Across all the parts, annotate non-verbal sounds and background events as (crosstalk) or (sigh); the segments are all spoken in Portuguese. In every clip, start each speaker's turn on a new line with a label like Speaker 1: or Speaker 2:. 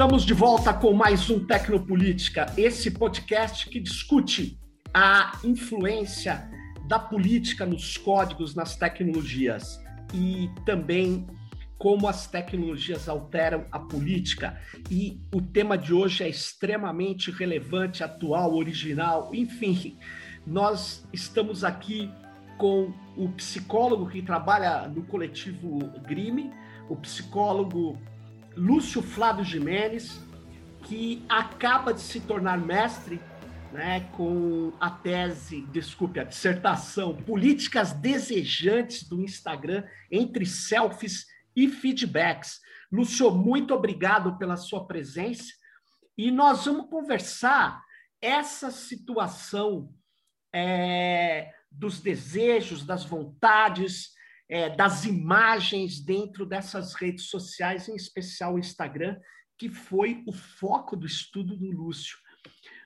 Speaker 1: Estamos de volta com mais um Tecnopolítica, esse podcast que discute a influência da política nos códigos, nas tecnologias e também como as tecnologias alteram a política. E o tema de hoje é extremamente relevante, atual, original, enfim. Nós estamos aqui com o psicólogo que trabalha no coletivo Grime, o psicólogo Lúcio Flávio Jimenez, que acaba de se tornar mestre né, com a tese, desculpe, a dissertação Políticas Desejantes do Instagram entre selfies e feedbacks. Lúcio, muito obrigado pela sua presença e nós vamos conversar essa situação é, dos desejos, das vontades, é, das imagens dentro dessas redes sociais, em especial o Instagram, que foi o foco do estudo do Lúcio.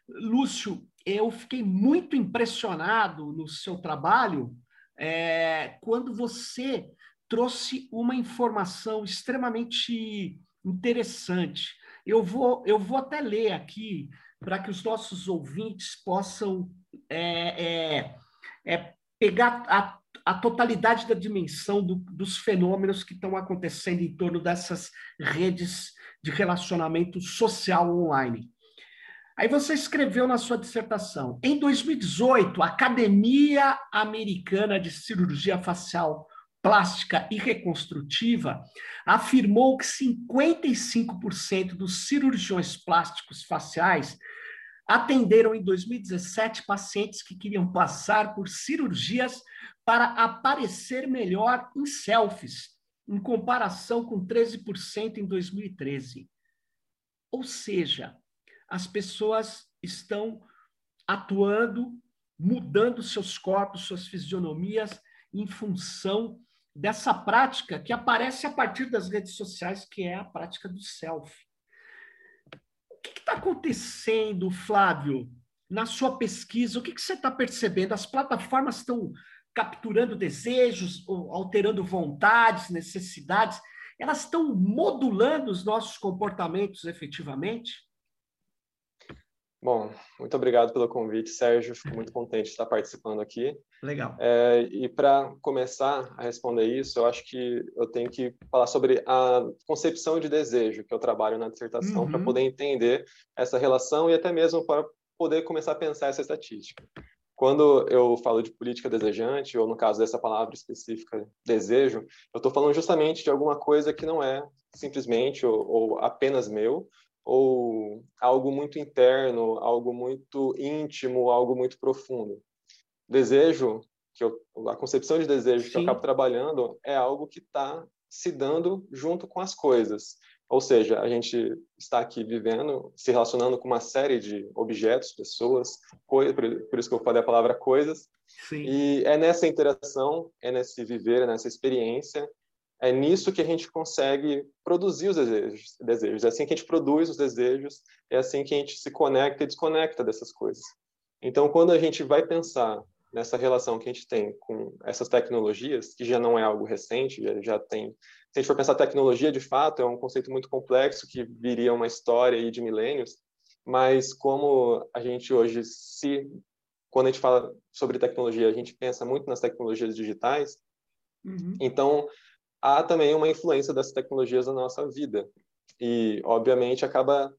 Speaker 1: Lúcio, eu fiquei muito impressionado no seu trabalho é, quando você trouxe uma informação extremamente interessante. Eu vou, eu vou até ler aqui para que os nossos ouvintes possam é, é, é pegar a a totalidade da dimensão do, dos fenômenos que estão acontecendo em torno dessas redes de relacionamento social online. Aí você escreveu na sua dissertação: em 2018, a Academia Americana de Cirurgia Facial Plástica e Reconstrutiva afirmou que 55% dos cirurgiões plásticos faciais atenderam em 2017 pacientes que queriam passar por cirurgias para aparecer melhor em selfies, em comparação com 13% em 2013. Ou seja, as pessoas estão atuando, mudando seus corpos, suas fisionomias, em função dessa prática que aparece a partir das redes sociais, que é a prática do selfie. Que está acontecendo, Flávio, na sua pesquisa? O que, que você está percebendo? As plataformas estão capturando desejos, alterando vontades, necessidades, elas estão modulando os nossos comportamentos efetivamente?
Speaker 2: Bom, muito obrigado pelo convite, Sérgio. Fico muito contente de estar participando aqui.
Speaker 1: Legal.
Speaker 2: É, e para começar a responder isso, eu acho que eu tenho que falar sobre a concepção de desejo que eu trabalho na dissertação uhum. para poder entender essa relação e até mesmo para poder começar a pensar essa estatística. Quando eu falo de política desejante, ou no caso dessa palavra específica, desejo, eu estou falando justamente de alguma coisa que não é simplesmente ou, ou apenas meu, ou algo muito interno, algo muito íntimo, algo muito profundo. Desejo, que eu, a concepção de desejo Sim. que eu acabo trabalhando é algo que está se dando junto com as coisas. Ou seja, a gente está aqui vivendo, se relacionando com uma série de objetos, pessoas, coisas, por isso que eu falei a palavra coisas. Sim. E é nessa interação, é nesse viver, é nessa experiência, é nisso que a gente consegue produzir os desejos, desejos. É assim que a gente produz os desejos, é assim que a gente se conecta e desconecta dessas coisas. Então, quando a gente vai pensar nessa relação que a gente tem com essas tecnologias, que já não é algo recente, já, já tem. Se a gente for pensar tecnologia, de fato, é um conceito muito complexo que viria uma história aí de milênios, mas como a gente hoje se quando a gente fala sobre tecnologia, a gente pensa muito nas tecnologias digitais. Uhum. Então, há também uma influência dessas tecnologias na nossa vida. E, obviamente, acaba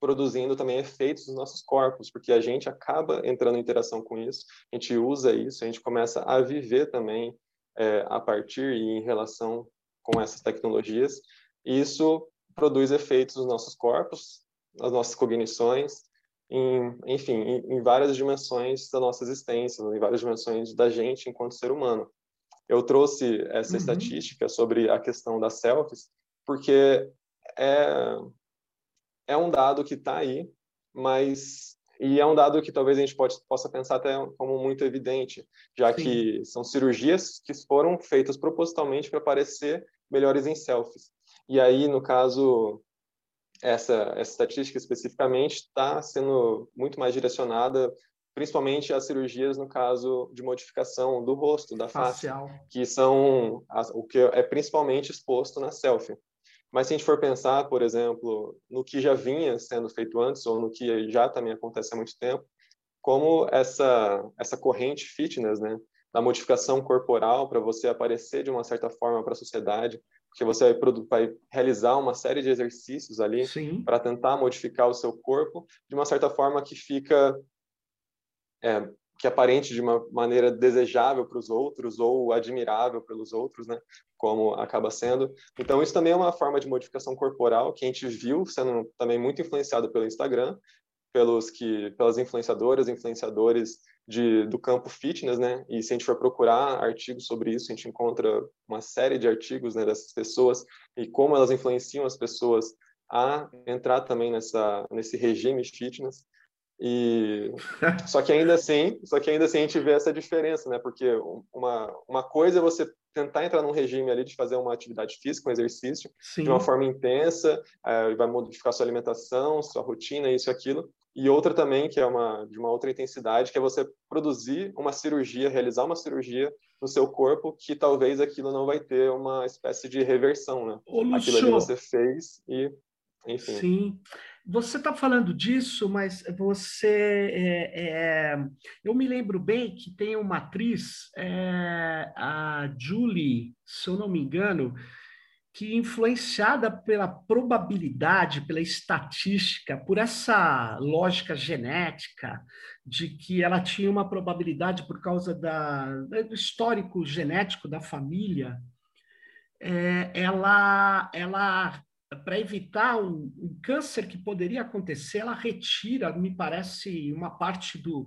Speaker 2: produzindo também efeitos nos nossos corpos, porque a gente acaba entrando em interação com isso, a gente usa isso, a gente começa a viver também é, a partir e em relação com essas tecnologias, e isso produz efeitos nos nossos corpos, nas nossas cognições, em, enfim, em, em várias dimensões da nossa existência, em várias dimensões da gente enquanto ser humano. Eu trouxe essa uhum. estatística sobre a questão das selfies, porque é, é um dado que está aí, mas e é um dado que talvez a gente pode, possa pensar até como muito evidente, já Sim. que são cirurgias que foram feitas propositalmente para parecer melhores em selfies. E aí, no caso, essa, essa estatística especificamente está sendo muito mais direcionada principalmente as cirurgias no caso de modificação do rosto, da face, Facial. que são as, o que é principalmente exposto na selfie. Mas se a gente for pensar, por exemplo, no que já vinha sendo feito antes ou no que já também acontece há muito tempo, como essa essa corrente fitness, né, da modificação corporal para você aparecer de uma certa forma para a sociedade, porque você vai, vai, realizar uma série de exercícios ali para tentar modificar o seu corpo de uma certa forma que fica é, que aparente de uma maneira desejável para os outros ou admirável pelos outros, né? Como acaba sendo. Então isso também é uma forma de modificação corporal que a gente viu sendo também muito influenciado pelo Instagram, pelos que pelas influenciadoras, influenciadores de, do campo fitness, né? E se a gente for procurar artigos sobre isso, a gente encontra uma série de artigos né, dessas pessoas e como elas influenciam as pessoas a entrar também nessa nesse regime fitness. E só que ainda assim, só que ainda assim a gente vê essa diferença, né? Porque uma uma coisa é você tentar entrar num regime ali de fazer uma atividade física, um exercício, Sim. de uma forma intensa, é, vai modificar sua alimentação, sua rotina, isso e aquilo. E outra também, que é uma de uma outra intensidade, que é você produzir uma cirurgia, realizar uma cirurgia no seu corpo, que talvez aquilo não vai ter uma espécie de reversão, né?
Speaker 1: Ô,
Speaker 2: aquilo ali você fez e, enfim.
Speaker 1: Sim. Você está falando disso, mas você. É, é, eu me lembro bem que tem uma atriz, é, a Julie, se eu não me engano, que influenciada pela probabilidade, pela estatística, por essa lógica genética de que ela tinha uma probabilidade por causa da, do histórico genético da família, é, ela, ela para evitar um, um, câncer que poderia acontecer, ela retira, me parece, uma parte do,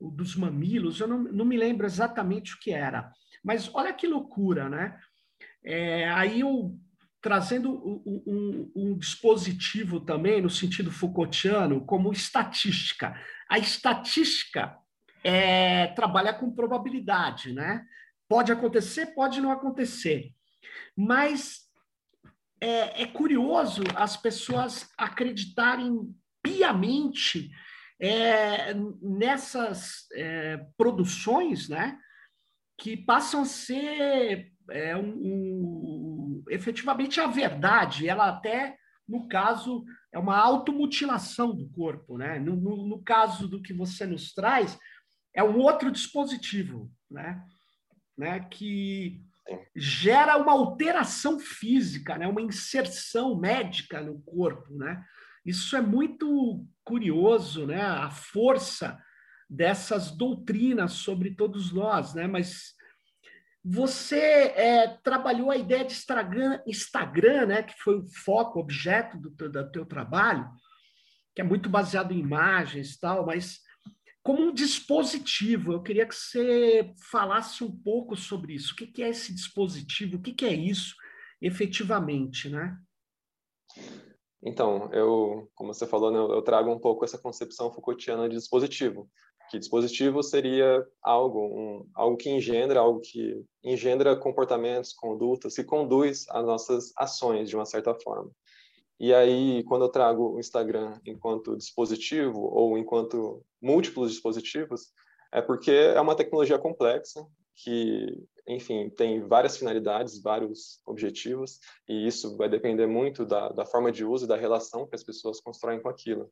Speaker 1: dos mamilos, eu não, não me lembro exatamente o que era. Mas olha que loucura, né? É, aí eu trazendo um, um, um, dispositivo também, no sentido Foucaultiano, como estatística. A estatística é, trabalha com probabilidade, né? Pode acontecer, pode não acontecer. Mas é, é curioso as pessoas acreditarem piamente é, nessas é, produções, né? Que passam a ser é, um, um, efetivamente a verdade. Ela até, no caso, é uma automutilação do corpo, né? No, no, no caso do que você nos traz, é um outro dispositivo, né? né? Que gera uma alteração física, né? uma inserção médica no corpo. Né? Isso é muito curioso, né? a força dessas doutrinas sobre todos nós, né? mas você é, trabalhou a ideia de Instagram, Instagram, né? que foi o foco, objeto do, do teu trabalho, que é muito baseado em imagens e tal, mas como um dispositivo. Eu queria que você falasse um pouco sobre isso. O que é esse dispositivo? O que é isso efetivamente, né?
Speaker 2: Então, eu, como você falou, né, eu trago um pouco essa concepção Foucaultiana de dispositivo. Que dispositivo seria algo, um, algo que engendra, algo que engendra comportamentos, condutas, que conduz às nossas ações de uma certa forma. E aí, quando eu trago o Instagram enquanto dispositivo ou enquanto múltiplos dispositivos, é porque é uma tecnologia complexa que, enfim, tem várias finalidades, vários objetivos, e isso vai depender muito da, da forma de uso e da relação que as pessoas constroem com aquilo.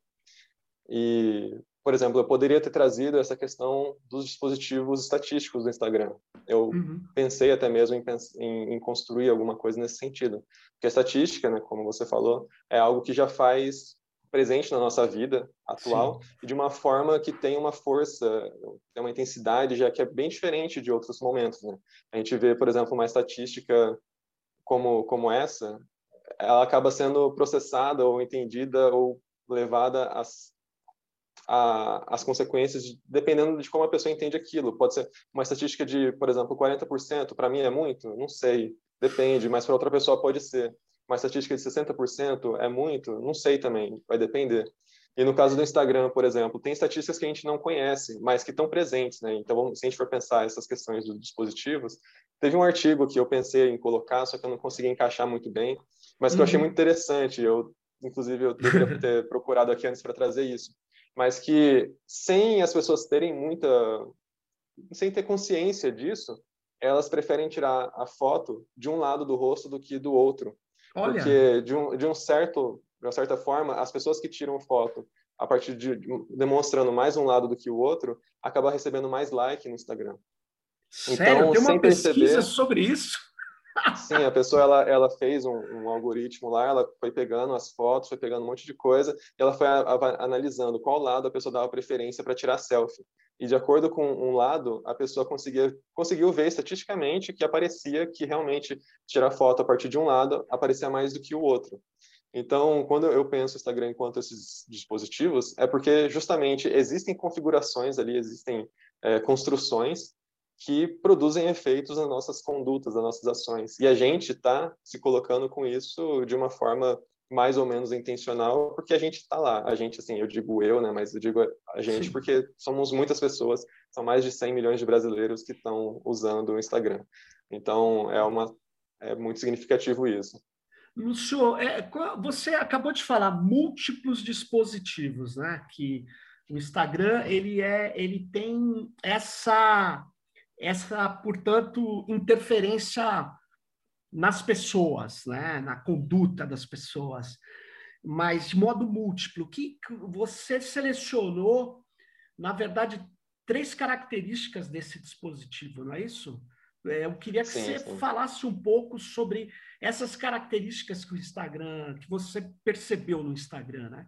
Speaker 2: E, por exemplo, eu poderia ter trazido essa questão dos dispositivos estatísticos do Instagram. Eu uhum. pensei até mesmo em, em, em, construir alguma coisa nesse sentido. Porque a estatística, né, como você falou, é algo que já faz presente na nossa vida atual Sim. e de uma forma que tem uma força, tem uma intensidade já que é bem diferente de outros momentos. Né? A gente vê, por exemplo, uma estatística como, como essa, ela acaba sendo processada ou entendida ou levada às a, as consequências, de, dependendo de como a pessoa entende aquilo. Pode ser uma estatística de, por exemplo, 40%, para mim é muito? Não sei, depende, mas para outra pessoa pode ser. Uma estatística de 60% é muito? Não sei também, vai depender. E no caso do Instagram, por exemplo, tem estatísticas que a gente não conhece, mas que estão presentes, né? Então, se a gente for pensar essas questões dos dispositivos, teve um artigo que eu pensei em colocar, só que eu não consegui encaixar muito bem, mas que uhum. eu achei uhum. muito interessante. Eu, inclusive, eu deveria ter (laughs) procurado aqui antes para trazer isso mas que sem as pessoas terem muita sem ter consciência disso, elas preferem tirar a foto de um lado do rosto do que do outro. Olha. Porque, de um, de um certo, de uma certa forma, as pessoas que tiram foto a partir de demonstrando mais um lado do que o outro, acaba recebendo mais like no Instagram.
Speaker 1: Sério? Então, Tem uma pesquisa perceber, sobre isso?
Speaker 2: Sim, a pessoa ela, ela fez um, um, algoritmo lá, ela foi pegando as fotos, foi pegando um monte de coisa, e ela foi a, a, analisando qual lado a pessoa dava preferência para tirar selfie. E de acordo com um lado, a pessoa conseguia, conseguiu ver estatisticamente que aparecia que realmente tirar foto a partir de um lado aparecia mais do que o outro. Então, quando eu penso Instagram enquanto esses dispositivos, é porque justamente existem configurações ali, existem é, construções que produzem efeitos nas nossas condutas, nas nossas ações. E a gente está se colocando com isso de uma forma mais ou menos intencional, porque a gente está lá. A gente, assim, eu digo eu, né, mas eu digo a gente porque somos muitas pessoas, são mais de 100 milhões de brasileiros que estão usando o Instagram. Então, é uma é muito significativo isso.
Speaker 1: Lúcio, é, você acabou de falar múltiplos dispositivos, né? Que o Instagram ele é, ele tem essa essa, portanto, interferência nas pessoas, né? na conduta das pessoas, mas de modo múltiplo. Que você selecionou, na verdade, três características desse dispositivo, não é isso? É, eu queria que sim, você sim. falasse um pouco sobre essas características que o Instagram, que você percebeu no Instagram, né?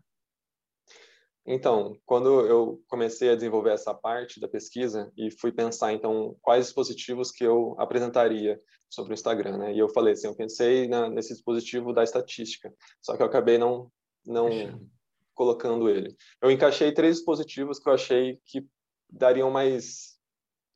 Speaker 2: Então, quando eu comecei a desenvolver essa parte da pesquisa e fui pensar, então, quais dispositivos que eu apresentaria sobre o Instagram, né? E eu falei assim, eu pensei na, nesse dispositivo da estatística, só que eu acabei não não (laughs) colocando ele. Eu encaixei três dispositivos que eu achei que dariam mais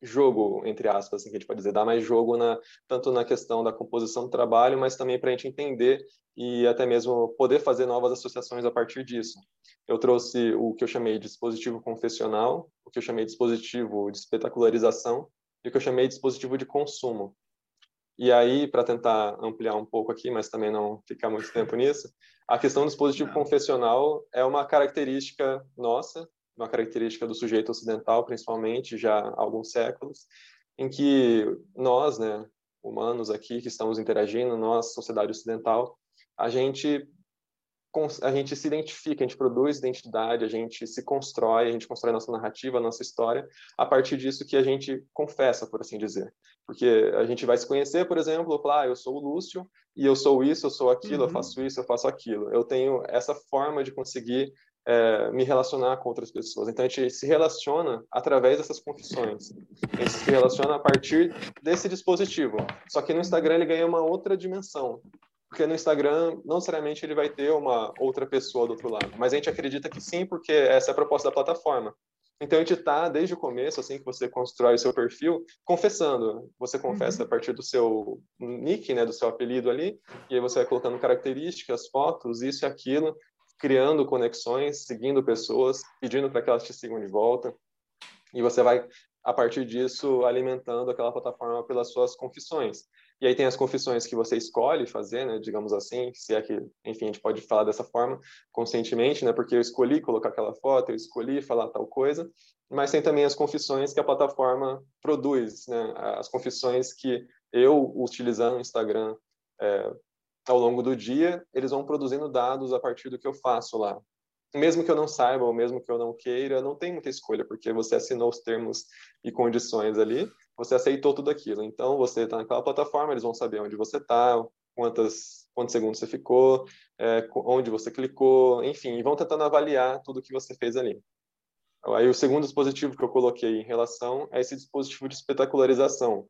Speaker 2: jogo, entre aspas, assim, que a gente pode dizer, dar mais jogo na, tanto na questão da composição do trabalho, mas também para a gente entender e até mesmo poder fazer novas associações a partir disso. Eu trouxe o que eu chamei de dispositivo confessional, o que eu chamei de dispositivo de espetacularização e o que eu chamei de dispositivo de consumo. E aí, para tentar ampliar um pouco aqui, mas também não ficar muito tempo nisso, a questão do dispositivo confessional é uma característica nossa, uma característica do sujeito ocidental, principalmente, já há alguns séculos, em que nós, né, humanos aqui que estamos interagindo, nós, sociedade ocidental, a gente a gente se identifica, a gente produz identidade, a gente se constrói, a gente constrói a nossa narrativa, a nossa história, a partir disso que a gente confessa, por assim dizer. Porque a gente vai se conhecer, por exemplo, falar, ah, eu sou o Lúcio, e eu sou isso, eu sou aquilo, uhum. eu faço isso, eu faço aquilo. Eu tenho essa forma de conseguir é, me relacionar com outras pessoas. Então a gente se relaciona através dessas confissões. A gente se relaciona a partir desse dispositivo. Só que no Instagram ele ganha uma outra dimensão. Porque no Instagram, não necessariamente ele vai ter uma outra pessoa do outro lado. Mas a gente acredita que sim, porque essa é a proposta da plataforma. Então a gente está desde o começo, assim que você constrói o seu perfil, confessando. Você confessa uhum. a partir do seu nick, né, do seu apelido ali, e aí você vai colocando características, fotos, isso e aquilo, criando conexões, seguindo pessoas, pedindo para que elas te sigam de volta. E você vai, a partir disso, alimentando aquela plataforma pelas suas confissões. E aí tem as confissões que você escolhe fazer, né, digamos assim, se é que, enfim, a gente pode falar dessa forma, conscientemente, né, porque eu escolhi colocar aquela foto, eu escolhi falar tal coisa, mas tem também as confissões que a plataforma produz, né, as confissões que eu, utilizando o Instagram é, ao longo do dia, eles vão produzindo dados a partir do que eu faço lá. Mesmo que eu não saiba, ou mesmo que eu não queira, não tem muita escolha, porque você assinou os termos e condições ali, você aceitou tudo aquilo. Então, você está naquela plataforma, eles vão saber onde você está, quantas, quantos segundos você ficou, é, onde você clicou, enfim, e vão tentando avaliar tudo que você fez ali. Aí, o segundo dispositivo que eu coloquei em relação é esse dispositivo de espetacularização,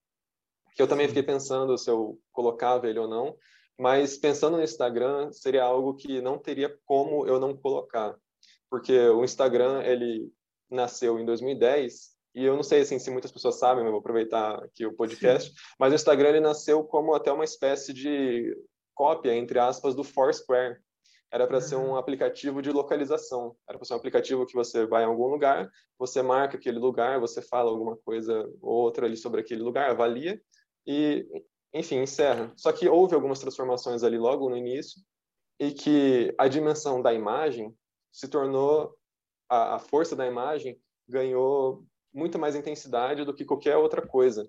Speaker 2: que eu também fiquei pensando se eu colocava ele ou não, mas pensando no Instagram, seria algo que não teria como eu não colocar, porque o Instagram ele nasceu em 2010 e eu não sei assim, se muitas pessoas sabem, mas vou aproveitar aqui o podcast, Sim. mas o Instagram ele nasceu como até uma espécie de cópia, entre aspas, do Foursquare. Era para uhum. ser um aplicativo de localização. Era para ser um aplicativo que você vai em algum lugar, você marca aquele lugar, você fala alguma coisa ou outra ali sobre aquele lugar, avalia, e enfim, encerra. Só que houve algumas transformações ali logo no início e que a dimensão da imagem se tornou a, a força da imagem ganhou muito mais intensidade do que qualquer outra coisa.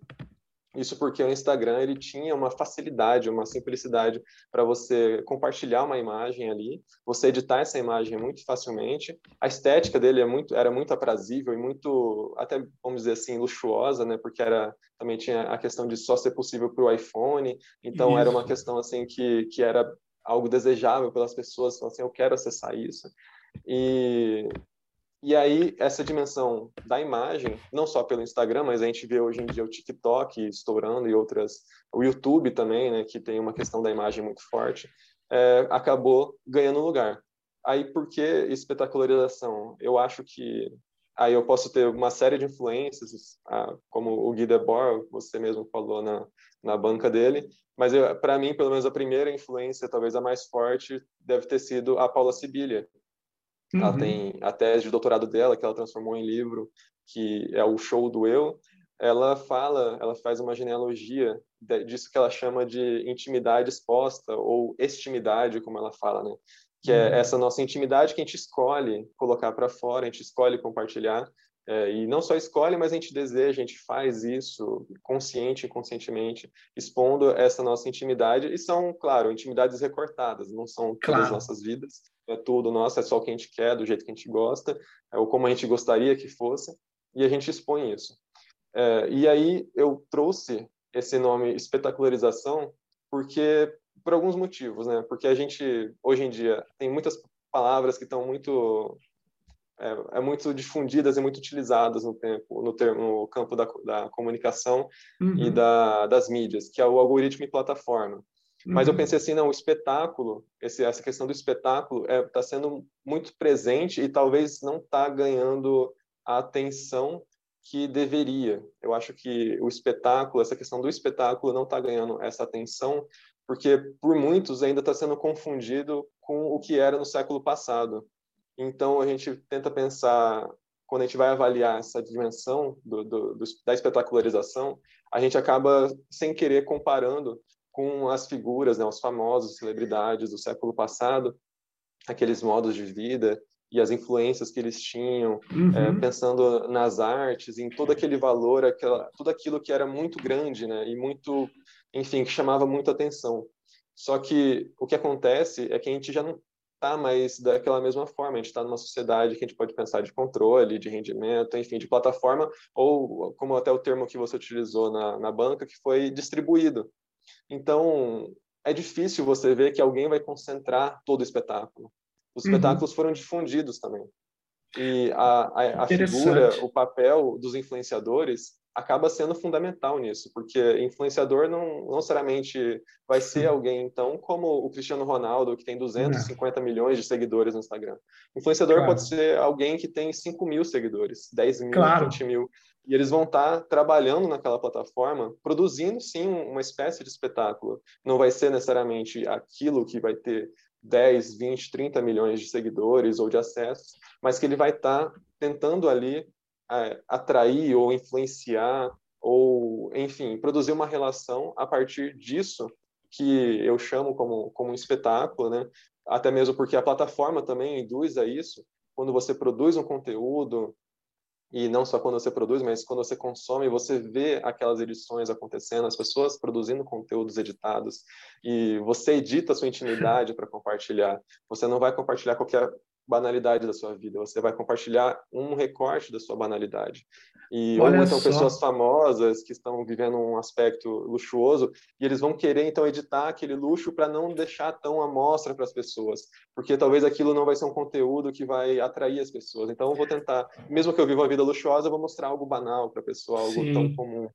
Speaker 2: Isso porque o Instagram ele tinha uma facilidade, uma simplicidade para você compartilhar uma imagem ali, você editar essa imagem muito facilmente. A estética dele é muito, era muito aprazível e muito, até vamos dizer assim, luxuosa, né? Porque era também tinha a questão de só ser possível para o iPhone. Então isso. era uma questão assim que que era algo desejável pelas pessoas, assim, eu quero acessar isso. E e aí, essa dimensão da imagem, não só pelo Instagram, mas a gente vê hoje em dia o TikTok estourando e outras, o YouTube também, né, que tem uma questão da imagem muito forte, é, acabou ganhando lugar. Aí, por que espetacularização? Eu acho que aí eu posso ter uma série de influências, como o Guy Debord, você mesmo falou na, na banca dele, mas para mim, pelo menos a primeira influência, talvez a mais forte, deve ter sido a Paula Sibilia, Uhum. Ela tem a tese de doutorado dela, que ela transformou em livro, que é o Show do Eu. Ela fala, ela faz uma genealogia disso que ela chama de intimidade exposta, ou estimidade, como ela fala, né? Que é uhum. essa nossa intimidade que a gente escolhe colocar para fora, a gente escolhe compartilhar, é, e não só escolhe, mas a gente deseja, a gente faz isso consciente e inconscientemente, expondo essa nossa intimidade. E são, claro, intimidades recortadas, não são todas claro. as nossas vidas, é tudo nosso, é só o que a gente quer, do jeito que a gente gosta, é, ou como a gente gostaria que fosse, e a gente expõe isso. É, e aí eu trouxe esse nome espetacularização porque por alguns motivos, né? Porque a gente hoje em dia tem muitas palavras que estão muito é, é, muito difundidas e muito utilizadas no tempo, no, termo, no campo da, da comunicação uhum. e da, das mídias, que é o algoritmo e plataforma. Uhum. Mas eu uhum. pensei assim, não, o espetáculo, esse, essa questão do espetáculo está é, tá sendo muito presente e talvez não está ganhando a atenção que deveria. Eu acho que o espetáculo, essa questão do espetáculo não está ganhando essa atenção, porque por muitos ainda está sendo confundido com o que era no século passado. Então, a gente tenta pensar, quando a gente vai avaliar essa dimensão do, do, do, da espetacularização, a gente acaba, sem querer, comparando com as figuras, né, os famosos celebridades do século passado, aqueles modos de vida e as influências que eles tinham, uhum. é, pensando nas artes, em todo aquele valor, aquela, tudo aquilo que era muito grande, né, e muito, enfim, que chamava muito atenção. Só que o que acontece é que a gente já não tá mais daquela mesma forma. A gente está numa sociedade que a gente pode pensar de controle, de rendimento, enfim, de plataforma, ou como até o termo que você utilizou na, na banca, que foi distribuído. Então, é difícil você ver que alguém vai concentrar todo o espetáculo. Os uhum. espetáculos foram difundidos também. E a, a, a figura, o papel dos influenciadores acaba sendo fundamental nisso, porque influenciador não, não necessariamente vai ser alguém, então, como o Cristiano Ronaldo, que tem 250 não. milhões de seguidores no Instagram. Influenciador claro. pode ser alguém que tem 5 mil seguidores, 10 mil, claro. 20 mil. E eles vão estar trabalhando naquela plataforma, produzindo, sim, uma espécie de espetáculo. Não vai ser necessariamente aquilo que vai ter 10, 20, 30 milhões de seguidores ou de acessos, mas que ele vai estar tentando ali atrair ou influenciar ou, enfim, produzir uma relação a partir disso que eu chamo como, como um espetáculo, né? Até mesmo porque a plataforma também induz a isso. Quando você produz um conteúdo, e não só quando você produz, mas quando você consome, você vê aquelas edições acontecendo, as pessoas produzindo conteúdos editados, e você edita a sua intimidade (laughs) para compartilhar. Você não vai compartilhar qualquer banalidade da sua vida, você vai compartilhar um recorte da sua banalidade. E Olha ou então só. pessoas famosas que estão vivendo um aspecto luxuoso e eles vão querer então editar aquele luxo para não deixar tão à mostra para as pessoas, porque talvez aquilo não vai ser um conteúdo que vai atrair as pessoas. Então eu vou tentar, mesmo que eu viva uma vida luxuosa, eu vou mostrar algo banal para a pessoa, algo Sim. tão comum.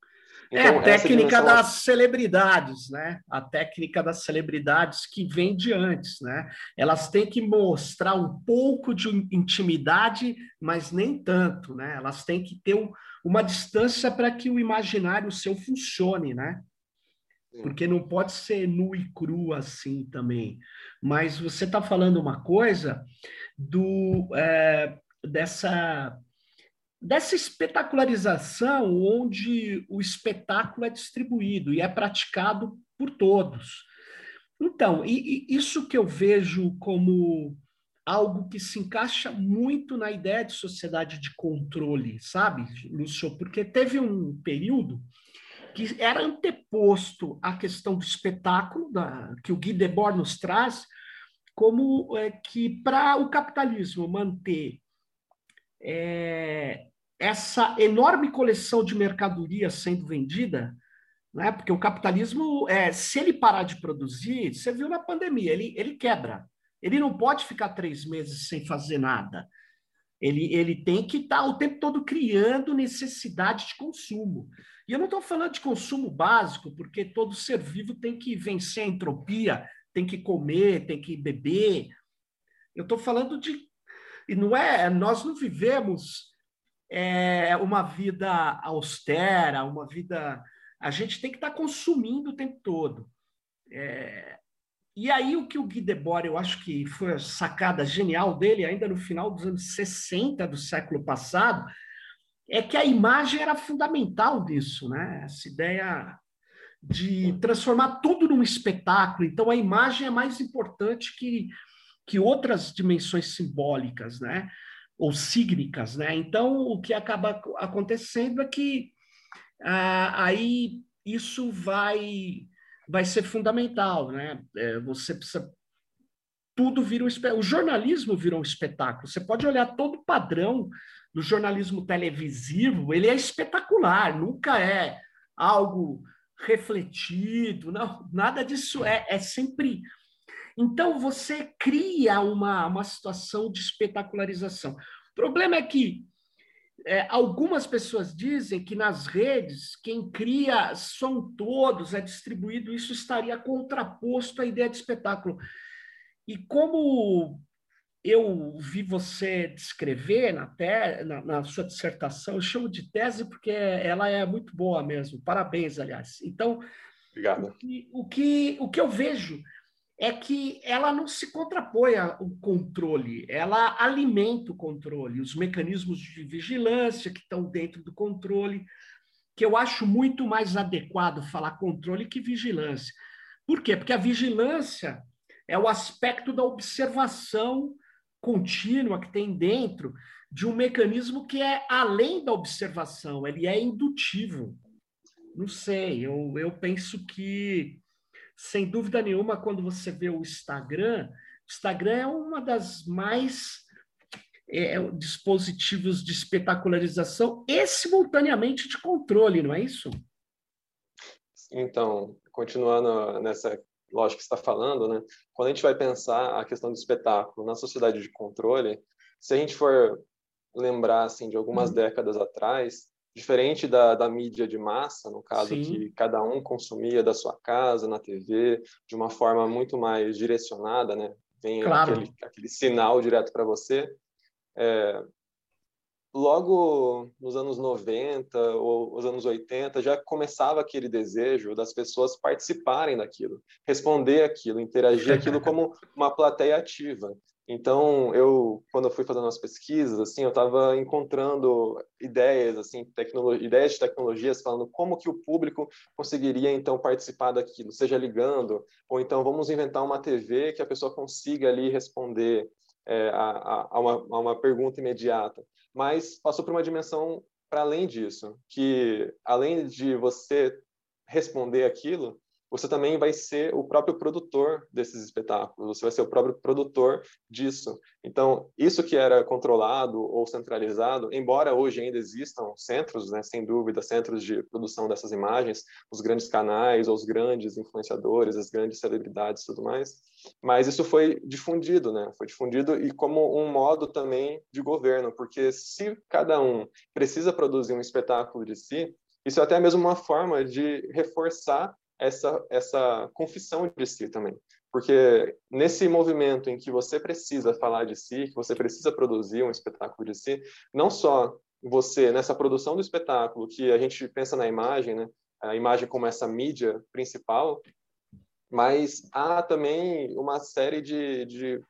Speaker 1: É então, é a técnica das celebridades, né? A técnica das celebridades que vem de antes, né? Elas têm que mostrar um pouco de intimidade, mas nem tanto, né? Elas têm que ter um, uma distância para que o imaginário seu funcione, né? Porque não pode ser nu e cru assim também. Mas você está falando uma coisa do é, dessa dessa espetacularização onde o espetáculo é distribuído e é praticado por todos. Então, e, e isso que eu vejo como algo que se encaixa muito na ideia de sociedade de controle, sabe, Lúcio? Porque teve um período que era anteposto à questão do espetáculo, da, que o Guy Debord nos traz, como é, que para o capitalismo manter é, essa enorme coleção de mercadorias sendo vendida, né? porque o capitalismo, é, se ele parar de produzir, você viu na pandemia, ele, ele quebra. Ele não pode ficar três meses sem fazer nada. Ele, ele tem que estar tá o tempo todo criando necessidade de consumo. E eu não estou falando de consumo básico, porque todo ser vivo tem que vencer a entropia, tem que comer, tem que beber. Eu estou falando de. E não é. Nós não vivemos é, uma vida austera, uma vida. A gente tem que estar tá consumindo o tempo todo. É, e aí, o que o Guy Debord, eu acho que foi a sacada genial dele, ainda no final dos anos 60 do século passado, é que a imagem era fundamental disso, né? Essa ideia de transformar tudo num espetáculo. Então, a imagem é mais importante que, que outras dimensões simbólicas, né? Ou sígnicas, né? Então, o que acaba acontecendo é que ah, aí isso vai vai ser fundamental, né? É, você precisa tudo vira um o jornalismo virou um espetáculo. Você pode olhar todo o padrão do jornalismo televisivo, ele é espetacular, nunca é algo refletido, não, nada disso é, é sempre. Então você cria uma, uma situação de espetacularização. O problema é que é, algumas pessoas dizem que nas redes, quem cria são todos, é distribuído, isso estaria contraposto à ideia de espetáculo. E como eu vi você descrever na, te, na, na, sua dissertação, eu chamo de tese porque ela é muito boa mesmo, parabéns, aliás. Então,
Speaker 2: Obrigado.
Speaker 1: O que, o que, o que eu vejo é que ela não se contrapõe ao controle, ela alimenta o controle, os mecanismos de vigilância que estão dentro do controle, que eu acho muito mais adequado falar controle que vigilância. Por quê? Porque a vigilância é o aspecto da observação contínua que tem dentro de um mecanismo que é além da observação, ele é indutivo. Não sei, eu, eu penso que sem dúvida nenhuma, quando você vê o Instagram, o Instagram é uma das mais é, é, dispositivos de espetacularização e simultaneamente de controle, não é isso?
Speaker 2: Então, continuando nessa lógica que você está falando, né? Quando a gente vai pensar a questão do espetáculo na sociedade de controle, se a gente for lembrar assim de algumas uhum. décadas atrás, diferente da, da mídia de massa, no caso Sim. que cada um consumia da sua casa, na TV, de uma forma muito mais direcionada, né? Vem claro. aquele, aquele sinal direto para você. É, logo nos anos 90 ou os anos 80 já começava aquele desejo das pessoas participarem daquilo, responder aquilo, interagir (laughs) aquilo como uma plateia ativa. Então, eu, quando eu fui fazendo as pesquisas, assim, eu estava encontrando ideias, assim, ideias de tecnologias, falando como que o público conseguiria, então, participar daquilo, seja ligando, ou então vamos inventar uma TV que a pessoa consiga ali responder é, a, a, uma, a uma pergunta imediata. Mas passou por uma dimensão para além disso, que além de você responder aquilo, você também vai ser o próprio produtor desses espetáculos, você vai ser o próprio produtor disso. Então, isso que era controlado ou centralizado, embora hoje ainda existam centros, né, sem dúvida, centros de produção dessas imagens, os grandes canais, ou os grandes influenciadores, as grandes celebridades e tudo mais, mas isso foi difundido, né? Foi difundido e como um modo também de governo, porque se cada um precisa produzir um espetáculo de si, isso é até mesmo uma forma de reforçar essa, essa confissão de si também. Porque nesse movimento em que você precisa falar de si, que você precisa produzir um espetáculo de si, não só você, nessa produção do espetáculo, que a gente pensa na imagem, né? a imagem como essa mídia principal, mas há também uma série de, de,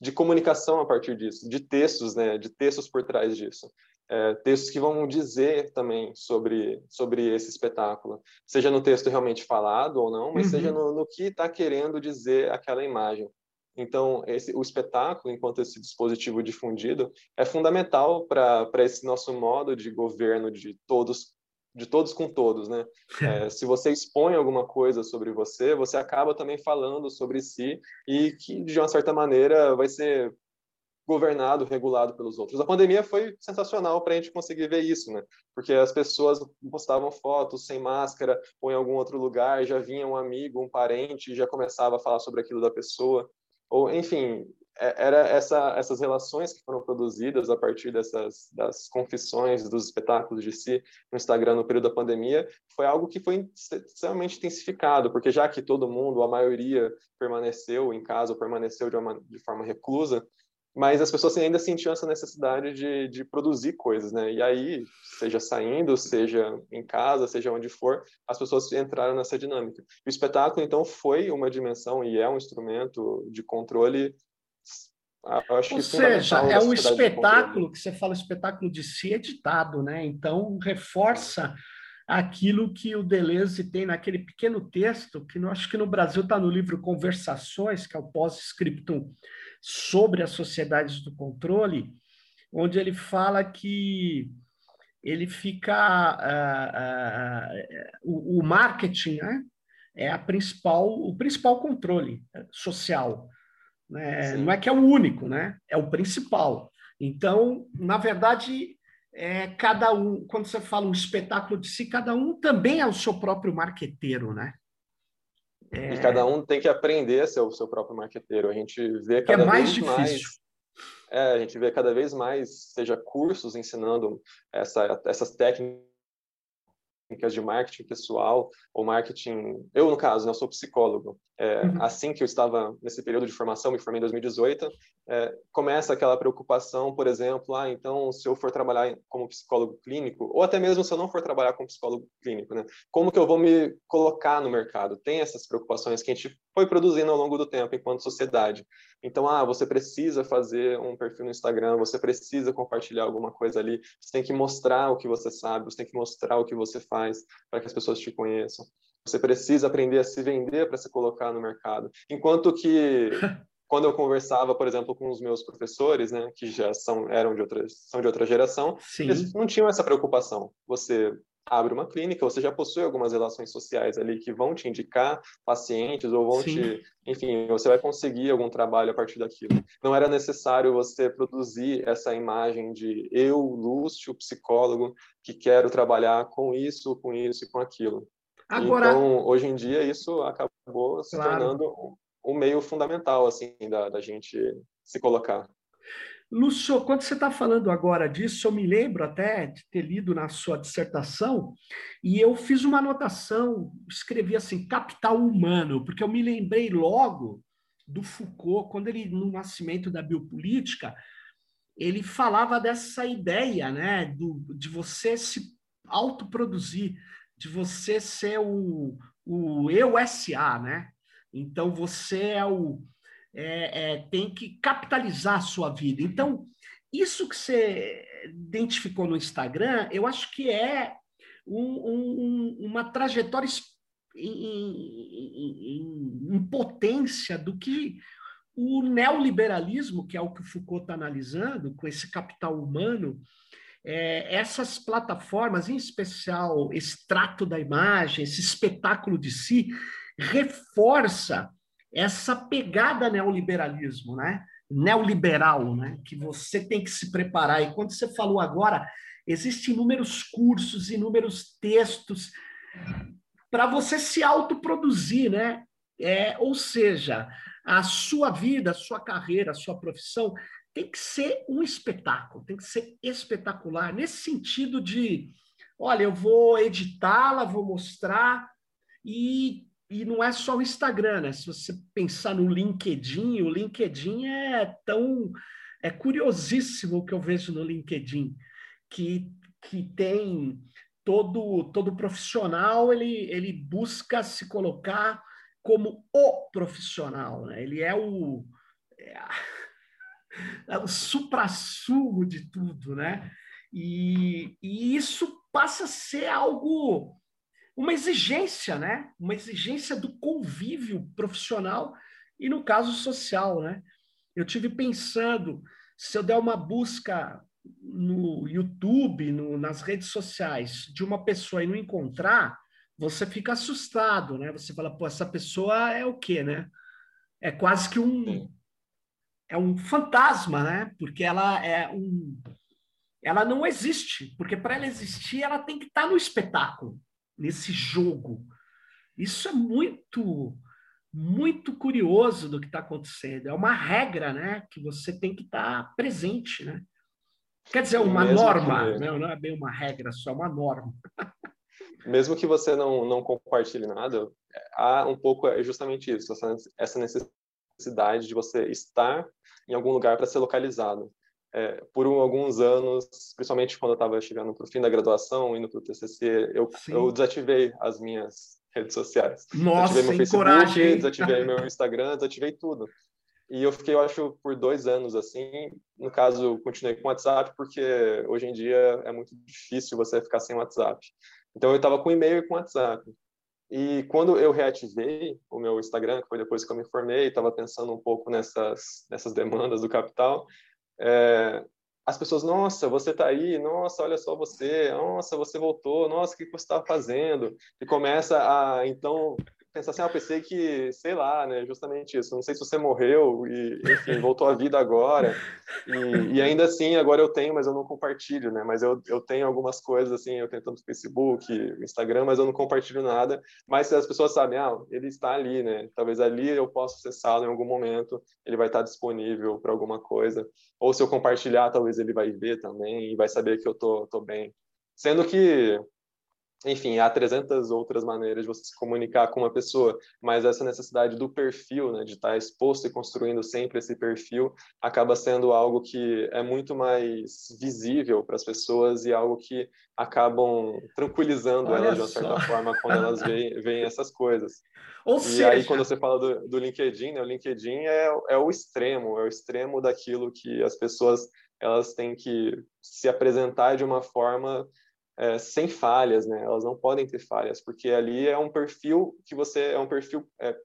Speaker 2: de comunicação a partir disso, de textos, né? de textos por trás disso é, textos que vão dizer também sobre, sobre esse espetáculo, seja no texto realmente falado ou não, mas uhum. seja no, no que está querendo dizer aquela imagem. Então, esse, o espetáculo, enquanto esse dispositivo difundido, é fundamental para esse nosso modo de governo de todos de todos com todos, né? (laughs) É, se você expõe alguma coisa sobre você, você acaba também falando sobre si e que de uma certa maneira vai ser governado, regulado pelos outros. A pandemia foi sensacional para a gente conseguir ver isso, né? Porque as pessoas postavam fotos sem máscara ou em algum outro lugar, já vinha um amigo, um parente, já começava a falar sobre aquilo da pessoa. Ou, enfim, é, era essa, essas relações que foram produzidas a partir dessas das confissões dos espetáculos de si no Instagram no período da pandemia foi algo que foi extremamente intensificado porque já que todo mundo a maioria permaneceu em casa ou permaneceu de, uma, de forma reclusa mas as pessoas ainda sentiam essa necessidade de, de produzir coisas, né? E aí, seja saindo, seja em casa, seja onde for, as pessoas entraram nessa dinâmica. O espetáculo, então, foi uma dimensão e é um instrumento de controle
Speaker 1: Ou seja, é um espetáculo que você fala espetáculo de si editado, né? Então reforça aquilo que o Deleuze tem naquele pequeno texto que eu acho que no Brasil está no livro Conversações, que é o pós-scriptum sobre as sociedades do controle, onde ele fala que ele fica uh, uh, uh, o, marketing né, é a principal o principal controle social né? não é que é o único né? É o principal. Então na verdade é, cada um quando você fala um espetáculo de si cada um também é o seu próprio marqueteiro né
Speaker 2: é... E cada um tem que aprender a ser o seu próprio marqueteiro. A gente vê é cada é mais vez difícil. mais. É, a gente vê cada vez mais, seja cursos ensinando essa, essas técnicas técnicas de marketing pessoal ou marketing. Eu, no caso, né, eu sou psicólogo. É, uhum. Assim que eu estava nesse período de formação, me formei em 2018, é, começa aquela preocupação, por exemplo, ah, então, se eu for trabalhar como psicólogo clínico, ou até mesmo se eu não for trabalhar como psicólogo clínico, né, como que eu vou me colocar no mercado? Tem essas preocupações que a gente foi produzindo ao longo do tempo enquanto sociedade. Então, ah, você precisa fazer um perfil no Instagram, você precisa compartilhar alguma coisa ali, você tem que mostrar o que você sabe, você tem que mostrar o que você faz para que as pessoas te conheçam. Você precisa aprender a se vender para se colocar no mercado. Enquanto que (laughs) quando eu conversava, por exemplo, com os meus professores, né, que já são eram de outra são de outra geração, Sim. eles não tinham essa preocupação. Você abre uma clínica, você já possui algumas relações sociais ali que vão te indicar pacientes ou vão Sim. te, enfim, você vai conseguir algum trabalho a partir daquilo. Não era necessário você produzir essa imagem de eu, Lúcio, psicólogo, que quero trabalhar com isso, com isso e com aquilo. Agora... Então, hoje em dia, isso acabou se claro. tornando um meio fundamental assim da, da gente se colocar.
Speaker 1: Lúcio, quando você está falando agora disso, eu me lembro até de ter lido na sua dissertação, e eu fiz uma anotação, escrevi assim, capital humano, porque eu me lembrei logo do Foucault, quando ele, no nascimento da biopolítica, ele falava dessa ideia, né, do, de você se autoproduzir, de você ser o, o eu SA, né? Então você é o é, é, tem que capitalizar a sua vida. Então, isso que você identificou no Instagram, eu acho que é um, um, uma trajetória em, em, em, potência do que o neoliberalismo, que é o que o Foucault está analisando, com esse capital humano, é, essas plataformas, em especial esse trato da imagem, esse espetáculo de si, reforça essa pegada neoliberalismo, né? neoliberal, né? que você tem que se preparar. E quando você falou agora, existem inúmeros cursos, inúmeros textos para você se autoproduzir, né? É, ou seja, a sua vida, a sua carreira, a sua profissão tem que ser um espetáculo, tem que ser espetacular, nesse sentido de, olha, eu vou editá-la, vou mostrar, e e não é só o Instagram, né? Se você pensar no LinkedIn, o LinkedIn é tão é curiosíssimo o que eu vejo no LinkedIn, que, que tem todo todo profissional ele, ele busca se colocar como o profissional, né? Ele é o é, (laughs) é o supra-sumo de tudo, né? E, e isso passa a ser algo uma exigência, né? Uma exigência do convívio profissional e no caso social, né? Eu tive pensando se eu der uma busca no YouTube, no, nas redes sociais, de uma pessoa e não encontrar, você fica assustado, né? Você fala, pô, essa pessoa é o quê, né? É quase que um é um fantasma, né? Porque ela é um ela não existe, porque para ela existir ela tem que estar tá no espetáculo, nesse jogo. Isso é muito muito curioso do que está acontecendo. É uma regra, né? Que você tem que estar tá presente, né? Quer dizer, uma norma, que... não, não é bem uma regra, só é uma norma. (laughs)
Speaker 2: Mesmo que você não, não compartilhe nada, há um pouco é justamente isso, essa necessidade de você estar em algum lugar para ser localizado. É, por um, alguns anos, principalmente quando eu estava chegando para o fim da graduação, indo para o TCC, eu, eu desativei as minhas redes sociais.
Speaker 1: Nossa,
Speaker 2: desativei meu Facebook, coragem. desativei meu (laughs) Instagram, desativei tudo. E eu fiquei, eu acho, por dois anos assim. No caso, continuei com o WhatsApp, porque hoje em dia é muito difícil você ficar sem WhatsApp. Então, eu estava com e-mail e com WhatsApp. E quando eu reativei o meu Instagram, que foi depois que eu me formei, estava pensando um pouco nessas, nessas demandas do capital, é, as pessoas, nossa, você está aí, nossa, olha só você, nossa, você voltou, nossa, o que você estava fazendo? E começa a, então, pensar assim, ah, eu pensei que, sei lá, né, justamente isso, não sei se você morreu e, enfim, voltou à vida agora, e, e, ainda assim, agora eu tenho, mas eu não compartilho, né, mas eu, eu tenho algumas coisas, assim, eu tenho tanto Facebook, Instagram, mas eu não compartilho nada, mas as pessoas sabem, ah, ele está ali, né, talvez ali eu possa acessá-lo em algum momento, ele vai estar disponível para alguma coisa, ou se eu compartilhar, talvez ele vai ver também e vai saber que eu tô, tô bem. Sendo que enfim, há 300 outras maneiras de você se comunicar com uma pessoa, mas essa necessidade do perfil, né, de estar exposto e construindo sempre esse perfil, acaba sendo algo que é muito mais visível para as pessoas e algo que acabam tranquilizando Olha elas de uma certa forma quando elas (laughs) veem, veem essas coisas. Ou e seja... aí, quando você fala do, do LinkedIn, né, o LinkedIn é, é o extremo, é o extremo daquilo que as pessoas elas têm que se apresentar de uma forma é, sem falhas, né? Elas não podem ter falhas, porque ali é um perfil que você é um perfil é,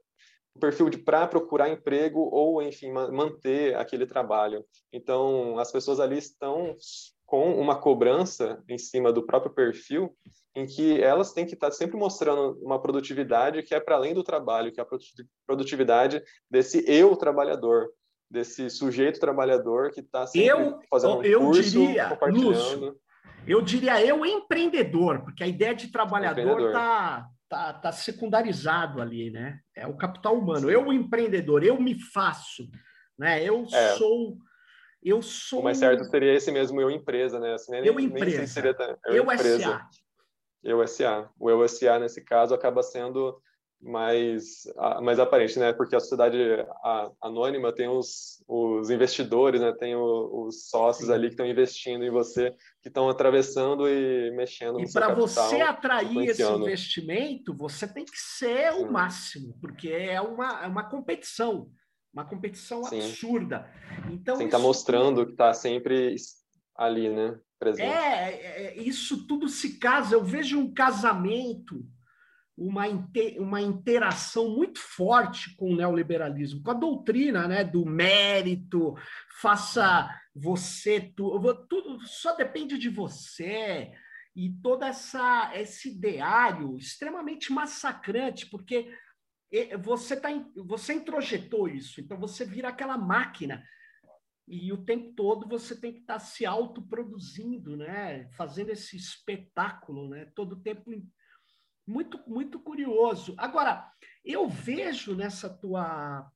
Speaker 2: um perfil de para procurar emprego ou enfim manter aquele trabalho. Então as pessoas ali estão com uma cobrança em cima do próprio perfil, em que elas têm que estar sempre mostrando uma produtividade que é para além do trabalho, que é a produtividade desse eu trabalhador, desse sujeito trabalhador que está sempre eu, fazendo um eu curso, diria, compartilhando. Lúcio,
Speaker 1: eu diria eu empreendedor, porque a ideia de trabalhador está tá, tá secundarizado ali, né? É o capital humano. Eu empreendedor, eu me faço, né? Eu é. sou eu sou
Speaker 2: O mais certo seria esse mesmo eu empresa, né?
Speaker 1: Assim, nem, eu empresa. Nem seria, eu, eu empresa. SA.
Speaker 2: Eu SA. O eu SA nesse caso acaba sendo mais, mais aparente, né? Porque a sociedade anônima tem os, os investidores, né? Tem o, os sócios Sim. ali que estão investindo em você, que estão atravessando e mexendo
Speaker 1: e para você atrair esse investimento, você tem que ser Sim. o máximo, porque é uma, é uma competição, uma competição Sim. absurda. Então
Speaker 2: tem que estar tá mostrando que está sempre ali, né?
Speaker 1: Presente. É, é, é, isso tudo se casa. Eu vejo um casamento uma, uma interação muito forte com o neoliberalismo, com a doutrina né, do mérito, faça você tudo, tudo só depende de você, e todo essa, esse ideário extremamente massacrante, porque você, tá, você introjetou isso, então você vira aquela máquina e o tempo todo você tem que estar tá se autoproduzindo, né? fazendo esse espetáculo, né? todo tempo muito, muito curioso. Agora, eu vejo nessa tua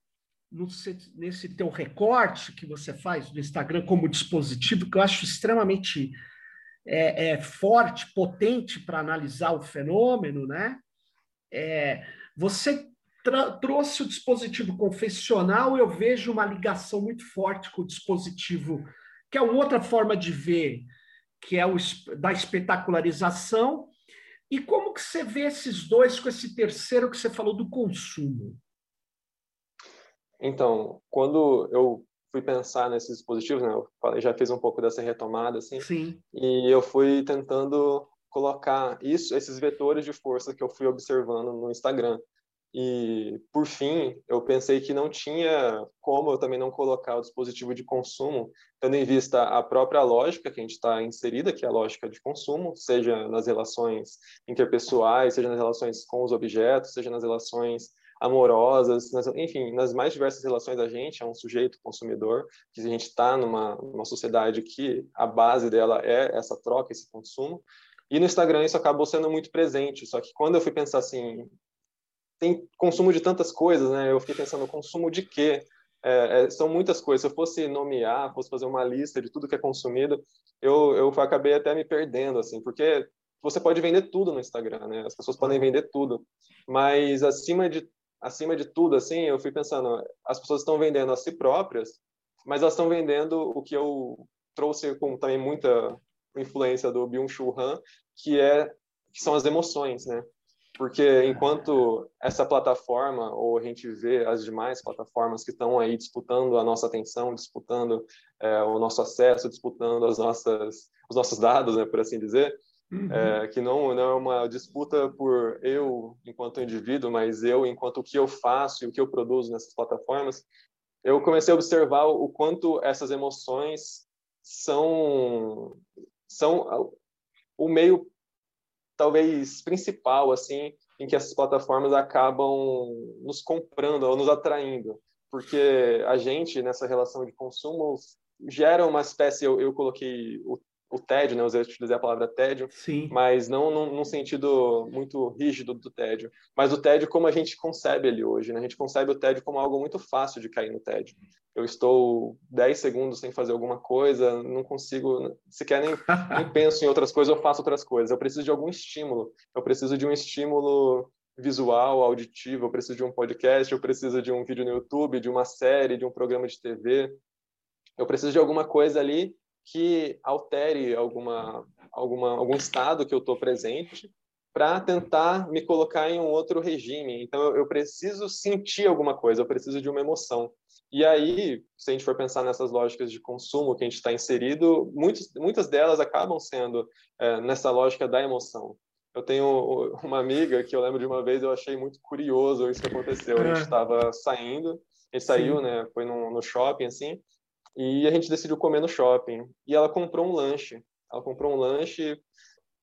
Speaker 1: no, nesse teu recorte que você faz do Instagram como dispositivo, que eu acho extremamente é, é forte, potente para analisar o fenômeno, né? É, você trouxe o dispositivo confessional, eu vejo uma ligação muito forte com o dispositivo, que é uma outra forma de ver, que é o da espetacularização, e como que você vê esses dois com esse terceiro que você falou do consumo?
Speaker 2: Então, quando eu fui pensar nesses dispositivos, né, eu já fiz um pouco dessa retomada, assim,
Speaker 1: Sim.
Speaker 2: e eu fui tentando colocar isso, esses vetores de força que eu fui observando no Instagram. E, por fim, eu pensei que não tinha como eu também não colocar o dispositivo de consumo, tendo em vista a própria lógica que a gente está inserida, que é a lógica de consumo, seja nas relações interpessoais, seja nas relações com os objetos, seja nas relações amorosas, nas, enfim, nas mais diversas relações a gente é um sujeito consumidor, que a gente está numa, numa sociedade que a base dela é essa troca, esse consumo, e no Instagram isso acabou sendo muito presente, só que quando eu fui pensar assim, tem consumo de tantas coisas, né? Eu fiquei pensando, consumo de quê? É, é, são muitas coisas. Se eu fosse nomear, fosse fazer uma lista de tudo que é consumido, eu, eu acabei até me perdendo, assim, porque você pode vender tudo no Instagram, né? As pessoas podem vender tudo, mas acima de acima de tudo, assim, eu fui pensando, as pessoas estão vendendo a si próprias, mas elas estão vendendo o que eu trouxe com também muita influência do Byung-Chul Han, que é que são as emoções, né? Porque enquanto essa plataforma, ou a gente vê as demais plataformas que estão aí disputando a nossa atenção, disputando é, o nosso acesso, disputando as nossas, os nossos dados, né, por assim dizer, uhum. é, que não, não é uma disputa por eu enquanto indivíduo, mas eu enquanto o que eu faço e o que eu produzo nessas plataformas, eu comecei a observar o quanto essas emoções são são o meio talvez principal assim em que essas plataformas acabam nos comprando ou nos atraindo, porque a gente nessa relação de consumo gera uma espécie eu, eu coloquei o o tédio, né? Eu utilizei a palavra tédio,
Speaker 1: Sim.
Speaker 2: mas não num, num, sentido muito rígido do tédio, mas o tédio como a gente concebe ele hoje, né? A gente concebe o tédio como algo muito fácil de cair no tédio. Eu estou 10 segundos sem fazer alguma coisa, não consigo, sequer nem, (laughs) nem penso em outras coisas, eu faço outras coisas. Eu preciso de algum estímulo. Eu preciso de um estímulo visual, auditivo, eu preciso de um podcast, eu preciso de um vídeo no YouTube, de uma série, de um programa de TV. Eu preciso de alguma coisa ali que altere alguma, alguma, algum estado que eu estou presente para tentar me colocar em um outro regime. Então, eu, eu, preciso sentir alguma coisa, eu preciso de uma emoção. E aí, se a gente for pensar nessas lógicas de consumo que a gente está inserido, muitos, muitas delas acabam sendo é, nessa lógica da emoção. Eu tenho uma amiga que eu lembro de uma vez, eu achei muito curioso isso que aconteceu. A gente estava é. saindo, a gente saiu, Sim. né, foi no, no shopping, assim, e a gente decidiu comer no shopping. E ela comprou um lanche. Ela comprou um lanche,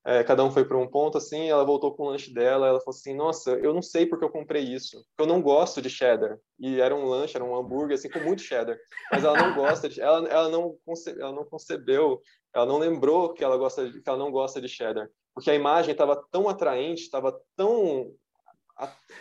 Speaker 2: é, cada um foi para um ponto assim, ela voltou com o lanche dela, ela falou assim, nossa, eu não sei porque eu comprei isso, eu não gosto de cheddar. E era um lanche, era um hambúrguer, assim, com muito cheddar. Mas ela não gosta de... Ela, ela, não, conce, ela não concebeu, ela não lembrou que ela, gosta que ela não gosta de cheddar. Porque a imagem estava tão atraente, estava tão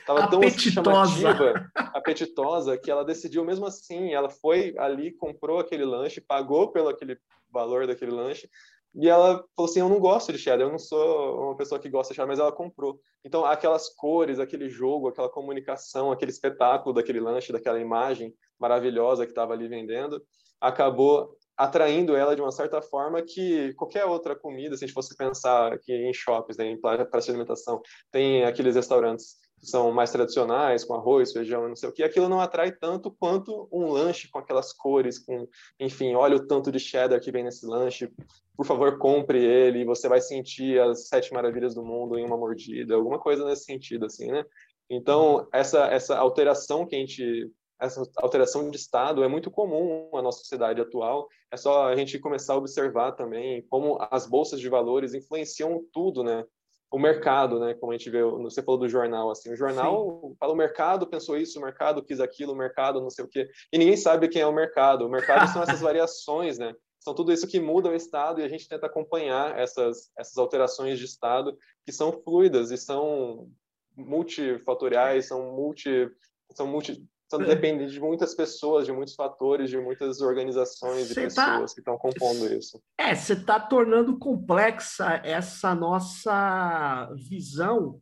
Speaker 2: Tava tão chamativa, apetitosa, que ela decidiu mesmo assim. Ela foi ali, comprou aquele lanche, pagou pelo aquele valor daquele lanche, e ela falou assim: Eu não gosto de cheddar, eu não sou uma pessoa que gosta de cheddar, mas ela comprou. Então, aquelas cores, aquele jogo, aquela comunicação, aquele espetáculo daquele lanche, daquela imagem maravilhosa que estava ali vendendo, acabou atraindo ela de uma certa forma que qualquer outra comida, se a gente fosse pensar aqui em shoppings, né, em praça de alimentação, tem aqueles restaurantes são mais tradicionais, com arroz, feijão, não sei o que, aquilo não atrai tanto quanto um lanche com aquelas cores, com, enfim, olha o tanto de cheddar que vem nesse lanche, por favor, compre ele, você vai sentir as sete maravilhas do mundo em uma mordida, alguma coisa nesse sentido, assim, né? Então, essa, essa alteração que a gente essa alteração de estado é muito comum na nossa sociedade atual. É só a gente começar a observar também como as bolsas de valores influenciam tudo, né? O mercado, né? Como a gente vê, você falou do jornal, assim, o jornal Sim. fala o mercado pensou isso, o mercado quis aquilo, o mercado não sei o quê, e ninguém sabe quem é o mercado. O mercado são essas (laughs) variações, né? São tudo isso que muda o estado e a gente tenta acompanhar essas essas alterações de estado que são fluidas e são multifatoriais, são multi são multi então, depende de muitas pessoas, de muitos fatores, de muitas organizações e tá pessoas que estão compondo isso.
Speaker 1: É, você está tornando complexa essa nossa visão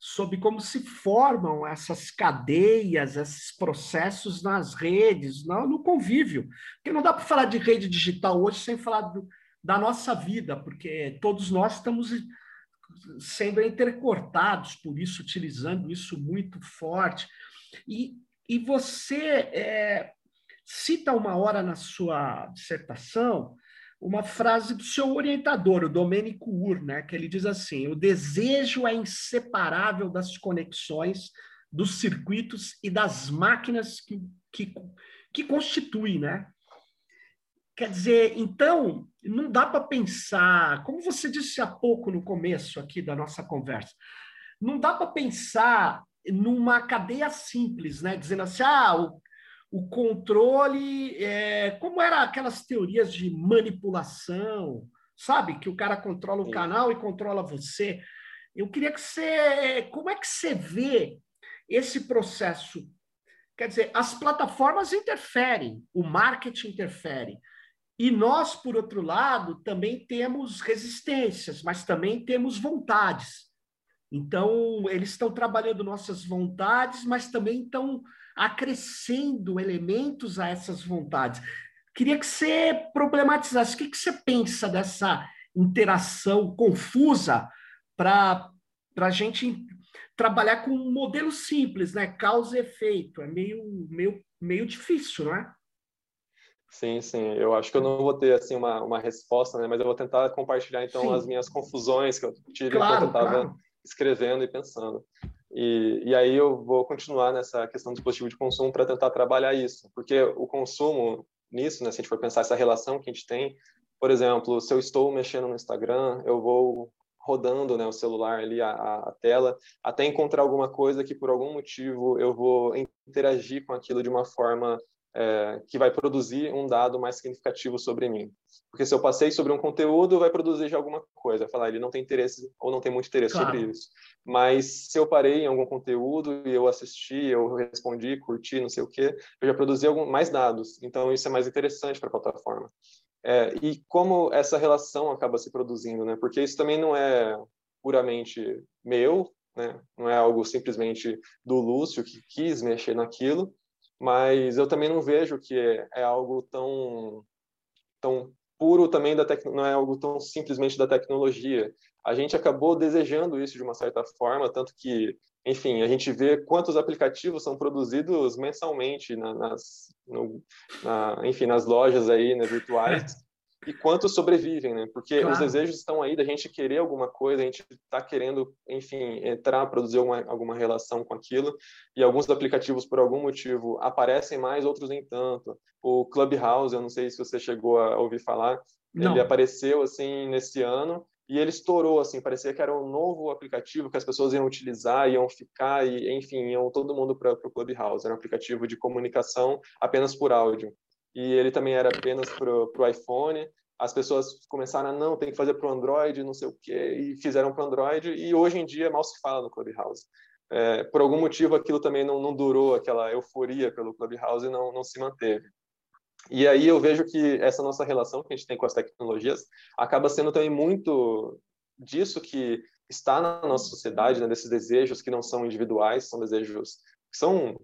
Speaker 1: sobre como se formam essas cadeias, esses processos nas redes, no, no convívio. Porque não dá para falar de rede digital hoje sem falar do, da nossa vida, porque todos nós estamos sendo intercortados por isso, utilizando isso muito forte. E e você é, cita uma hora na sua dissertação uma frase do seu orientador, o Domênico Ur, né, que ele diz assim: o desejo é inseparável das conexões dos circuitos e das máquinas que, que, que constituem, né? Quer dizer, então, não dá para pensar, como você disse há pouco no começo aqui da nossa conversa, não dá para pensar numa cadeia simples, né? Dizendo assim, ah, o, o controle, é, como era aquelas teorias de manipulação, sabe? Que o cara controla o Sim. canal e controla você. Eu queria que você, como é que você vê esse processo? Quer dizer, as plataformas interferem, o marketing interfere, e nós, por outro lado, também temos resistências, mas também temos vontades. Então, eles estão trabalhando nossas vontades, mas também estão acrescendo elementos a essas vontades. Queria que você problematizasse. O que, que você pensa dessa interação confusa para a gente trabalhar com um modelo simples, né? Causa e efeito. É meio, meio, meio difícil, não é?
Speaker 2: Sim, sim. Eu acho que eu não vou ter assim uma, uma resposta, né? Mas eu vou tentar compartilhar então sim. as minhas confusões que eu tive claro, enquanto eu estava claro. Escrevendo e pensando. E, e aí eu vou continuar nessa questão do dispositivo de consumo para tentar trabalhar isso, porque o consumo nisso, né? Se a gente for pensar essa relação que a gente tem, por exemplo, se eu estou mexendo no Instagram, eu vou rodando né, o celular ali, a, a, tela, até encontrar alguma coisa que por algum motivo eu vou interagir com aquilo de uma forma é, que vai produzir um dado mais significativo sobre mim. Porque se eu passei sobre um conteúdo, vai produzir já alguma coisa. Vai falar, ele não tem interesse ou não tem muito interesse claro. sobre isso. Mas se eu parei em algum conteúdo e eu assisti, eu respondi, curti, não sei o quê, eu já produzi algum, mais dados. Então, isso é mais interessante para a plataforma. É, e como essa relação acaba se produzindo, né? Porque isso também não é puramente meu, né? Não é algo simplesmente do Lúcio que quis mexer naquilo, mas eu também não vejo que é, é algo tão tão puro também da tec... não é algo tão simplesmente da tecnologia. A gente acabou desejando isso de uma certa forma, tanto que, enfim, a gente vê quantos aplicativos são produzidos mensalmente na, nas, no, na, enfim, nas lojas aí, né, virtuais (laughs) e quantos sobrevivem, né? Porque claro. os desejos estão aí da gente querer alguma coisa, a gente está querendo, enfim, entrar, produzir alguma, alguma relação com aquilo, e alguns aplicativos, por algum motivo, aparecem mais, outros nem tanto. O Clubhouse, eu não sei se você chegou a ouvir falar, não. ele apareceu, assim, nesse ano, e ele estourou, assim, parecia que era um novo aplicativo que as pessoas iam utilizar, iam ficar, e, enfim, iam todo mundo para o Clubhouse. Era um aplicativo de comunicação apenas por áudio e ele também era apenas para o iPhone. As pessoas começaram a não, tem que fazer para o Android, não sei o quê, e fizeram para o Android, e hoje em dia mal se fala no Clubhouse. É, por algum motivo aquilo também não, não durou, aquela euforia pelo Clubhouse não, não se manteve. E aí eu vejo que essa nossa relação que a gente tem com as tecnologias acaba sendo também muito disso que está na nossa sociedade, né, desses desejos que não são individuais, são desejos que são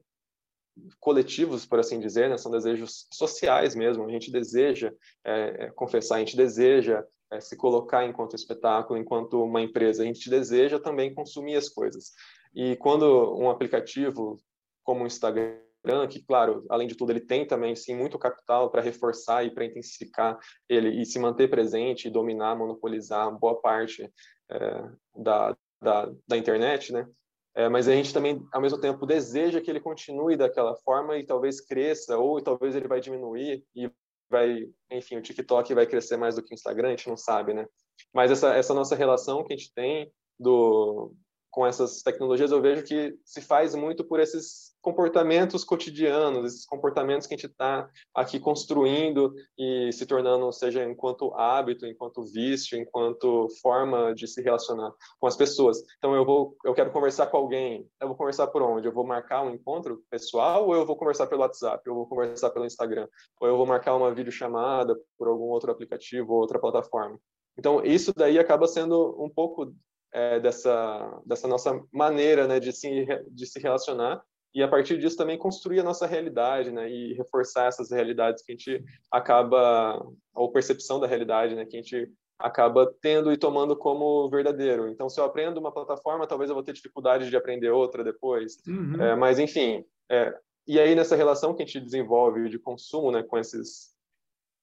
Speaker 2: coletivos, por assim dizer, né? são desejos sociais mesmo. A gente deseja é, é, confessar, a gente deseja é, se colocar enquanto espetáculo, enquanto uma empresa. A gente deseja também consumir as coisas. E quando um aplicativo como o Instagram que, claro, além de tudo, ele tem também, sim, muito capital para reforçar e para intensificar ele e se manter presente e dominar, monopolizar boa parte é, da, da, da internet, né? É, mas a gente também, ao mesmo tempo, deseja que ele continue daquela forma e talvez cresça, ou talvez ele vai diminuir e vai, enfim, o TikTok vai crescer mais do que o Instagram, a gente não sabe, né? Mas essa, essa nossa relação que a gente tem do, com essas tecnologias, eu vejo que se faz muito por esses comportamentos cotidianos, esses comportamentos que a gente está aqui construindo e se tornando, seja enquanto hábito, enquanto vício, enquanto forma de se relacionar com as pessoas. Então, eu vou, eu quero conversar com alguém, eu vou conversar por onde? Eu vou marcar um encontro pessoal ou eu vou conversar pelo WhatsApp, eu vou conversar pelo Instagram, ou eu vou marcar uma videochamada por algum outro aplicativo ou outra plataforma. Então, isso daí acaba sendo um pouco é, dessa, dessa nossa maneira né, de, se, de se relacionar e a partir disso também construir a nossa realidade, né, e reforçar essas realidades que a gente acaba, ou percepção da realidade, né, que a gente acaba tendo e tomando como verdadeiro. Então, se eu aprendo uma plataforma, talvez eu vou ter dificuldade de aprender outra depois. Uhum. É, mas, enfim, é, e aí nessa relação que a gente desenvolve de consumo, né, com esses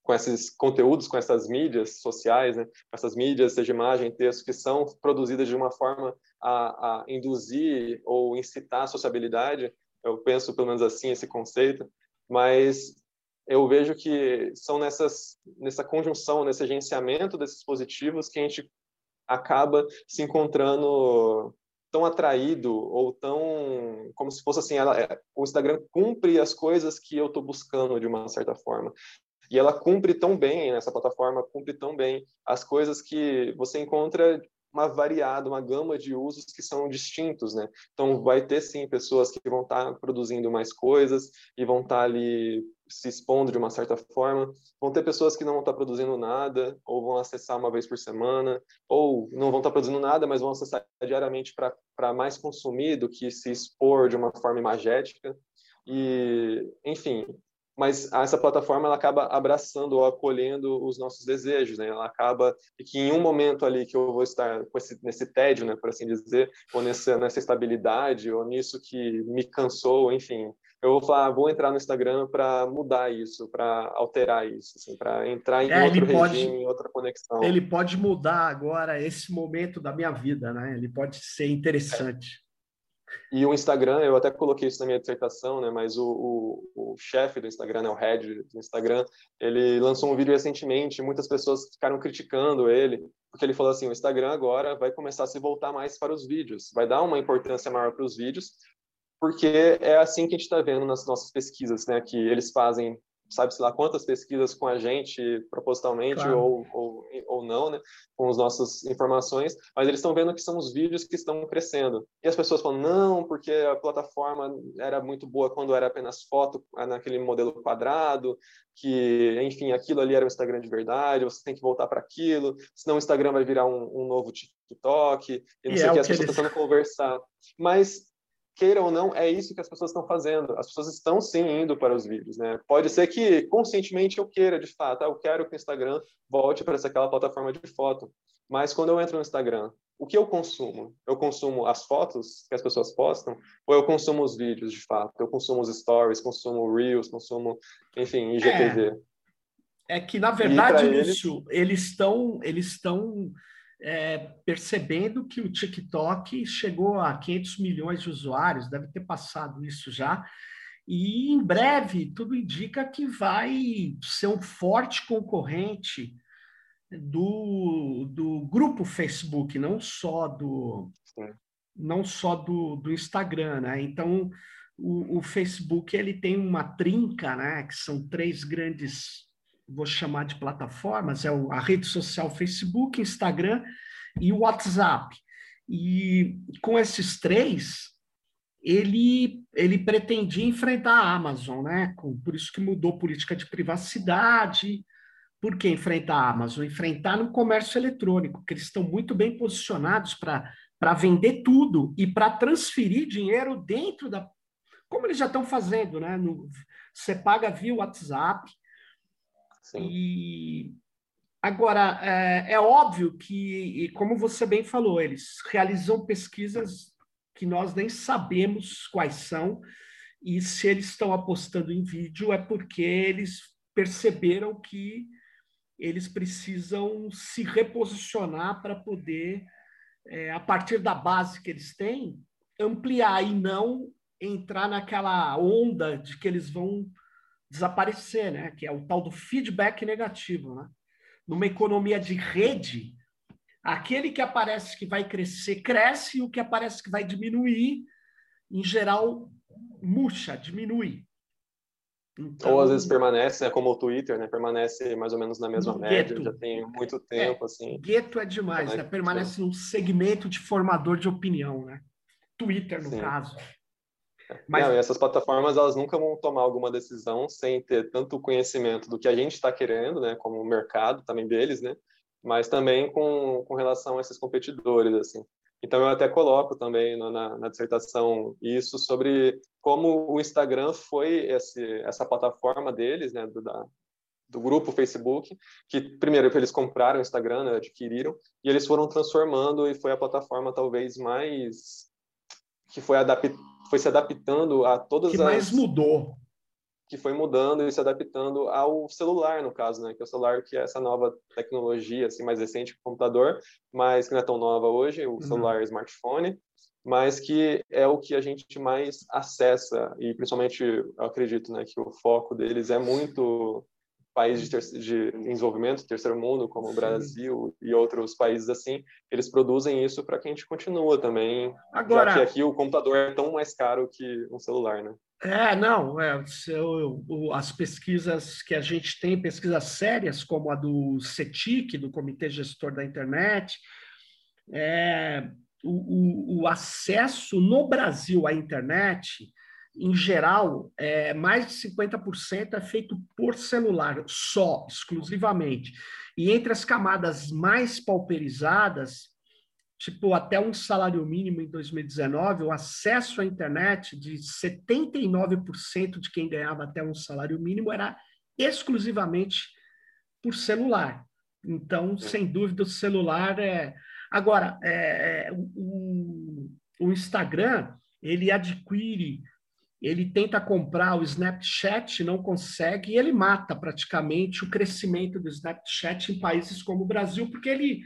Speaker 2: com esses conteúdos, com essas mídias sociais, né? essas mídias, seja imagem, texto, que são produzidas de uma forma a, a induzir ou incitar a sociabilidade, eu penso pelo menos assim esse conceito, mas eu vejo que são nessas, nessa conjunção, nesse agenciamento desses dispositivos que a gente acaba se encontrando tão atraído ou tão como se fosse assim ela, é, o Instagram cumpre as coisas que eu estou buscando de uma certa forma e ela cumpre tão bem nessa plataforma cumpre tão bem as coisas que você encontra uma variada, uma gama de usos que são distintos, né? Então, vai ter sim pessoas que vão estar tá produzindo mais coisas e vão estar tá ali se expondo de uma certa forma. Vão ter pessoas que não vão estar tá produzindo nada, ou vão acessar uma vez por semana, ou não vão estar produzindo nada, mas vão acessar diariamente para mais consumir do que se expor de uma forma imagética. E, enfim, mas essa plataforma ela acaba abraçando ou acolhendo os nossos desejos, né? Ela acaba que em um momento ali que eu vou estar esse, nesse tédio, né, por assim dizer, ou nessa, nessa estabilidade, ou nisso que me cansou, enfim, eu vou falar, vou entrar no Instagram para mudar isso, para alterar isso, assim, para entrar em é, outro regime, pode, em outra conexão.
Speaker 1: Ele pode mudar agora esse momento da minha vida, né? Ele pode ser interessante.
Speaker 2: É. E o Instagram, eu até coloquei isso na minha dissertação, né? Mas o, o, o chefe do Instagram, né? o head do Instagram, ele lançou um vídeo recentemente. Muitas pessoas ficaram criticando ele porque ele falou assim: o Instagram agora vai começar a se voltar mais para os vídeos, vai dar uma importância maior para os vídeos, porque é assim que a gente está vendo nas nossas pesquisas, né? Que eles fazem sabe-se lá quantas pesquisas com a gente, propositalmente claro. ou, ou, ou não, né, com as nossas informações, mas eles estão vendo que são os vídeos que estão crescendo. E as pessoas falam, não, porque a plataforma era muito boa quando era apenas foto, naquele modelo quadrado, que, enfim, aquilo ali era o Instagram de verdade, você tem que voltar para aquilo, senão o Instagram vai virar um, um novo TikTok, e não e sei é o que, as pessoas estão eles... tentando conversar. Mas queira ou não, é isso que as pessoas estão fazendo. As pessoas estão sim indo para os vídeos, né? Pode ser que conscientemente eu queira, de fato, ah, eu quero que o Instagram volte para essa aquela plataforma de foto. Mas quando eu entro no Instagram, o que eu consumo? Eu consumo as fotos que as pessoas postam ou eu consumo os vídeos, de fato? Eu consumo os stories, consumo reels, consumo, enfim, IGTV.
Speaker 1: É, é que na verdade, Lúcio, eles estão eles estão é, percebendo que o TikTok chegou a 500 milhões de usuários, deve ter passado isso já, e em breve tudo indica que vai ser um forte concorrente do, do grupo Facebook, não só do não só do, do Instagram, né? Então o, o Facebook ele tem uma trinca, né? Que são três grandes vou chamar de plataformas, é a rede social Facebook, Instagram e WhatsApp. E com esses três, ele, ele pretendia enfrentar a Amazon, né? Por isso que mudou política de privacidade. Por que enfrentar a Amazon? Enfrentar no comércio eletrônico, que eles estão muito bem posicionados para vender tudo e para transferir dinheiro dentro da. Como eles já estão fazendo, né? No, você paga via WhatsApp, Sim. E agora é, é óbvio que, como você bem falou, eles realizam pesquisas que nós nem sabemos quais são, e se eles estão apostando em vídeo é porque eles perceberam que eles precisam se reposicionar para poder, é, a partir da base que eles têm, ampliar e não entrar naquela onda de que eles vão desaparecer, né? Que é o tal do feedback negativo, né? Numa economia de rede, aquele que aparece que vai crescer cresce e o que aparece que vai diminuir, em geral, murcha, diminui.
Speaker 2: Então, ou às vezes permanece, né, como o Twitter, né, permanece mais ou menos na mesma média, gueto. já tem muito tempo,
Speaker 1: é,
Speaker 2: assim.
Speaker 1: Gueto é demais, né, permanece num segmento de formador de opinião, né? Twitter, no Sim. caso.
Speaker 2: Mas... Não, essas plataformas elas nunca vão tomar alguma decisão sem ter tanto conhecimento do que a gente está querendo, né, como o mercado também deles, né, mas também com, com relação a esses competidores, assim. Então eu até coloco também na, na dissertação isso sobre como o Instagram foi esse, essa plataforma deles, né, do, da, do grupo Facebook, que primeiro eles compraram o Instagram, né, adquiriram, e eles foram transformando e foi a plataforma talvez mais que foi adaptada foi se adaptando a todas
Speaker 1: que
Speaker 2: as...
Speaker 1: mais mudou.
Speaker 2: que foi mudando e se adaptando ao celular, no caso, né? Que é o celular que é essa nova tecnologia, assim, mais recente que o computador, mas que não é tão nova hoje, o uhum. celular, smartphone, mas que é o que a gente mais acessa e principalmente, eu acredito, né, que o foco deles é muito países de, de desenvolvimento, terceiro mundo, como o Brasil e outros países assim, eles produzem isso para que a gente continue também, Agora, já que aqui o computador é tão mais caro que um celular, né?
Speaker 1: É, não, é, as pesquisas que a gente tem, pesquisas sérias, como a do CETIC, do Comitê Gestor da Internet, é, o, o, o acesso no Brasil à internet em geral, é, mais de 50% é feito por celular, só, exclusivamente. E entre as camadas mais pauperizadas, tipo até um salário mínimo em 2019, o acesso à internet de 79% de quem ganhava até um salário mínimo era exclusivamente por celular. Então, sem dúvida, o celular é. Agora, é, é o, o Instagram ele adquire ele tenta comprar o Snapchat, não consegue, e ele mata praticamente o crescimento do Snapchat em países como o Brasil, porque ele,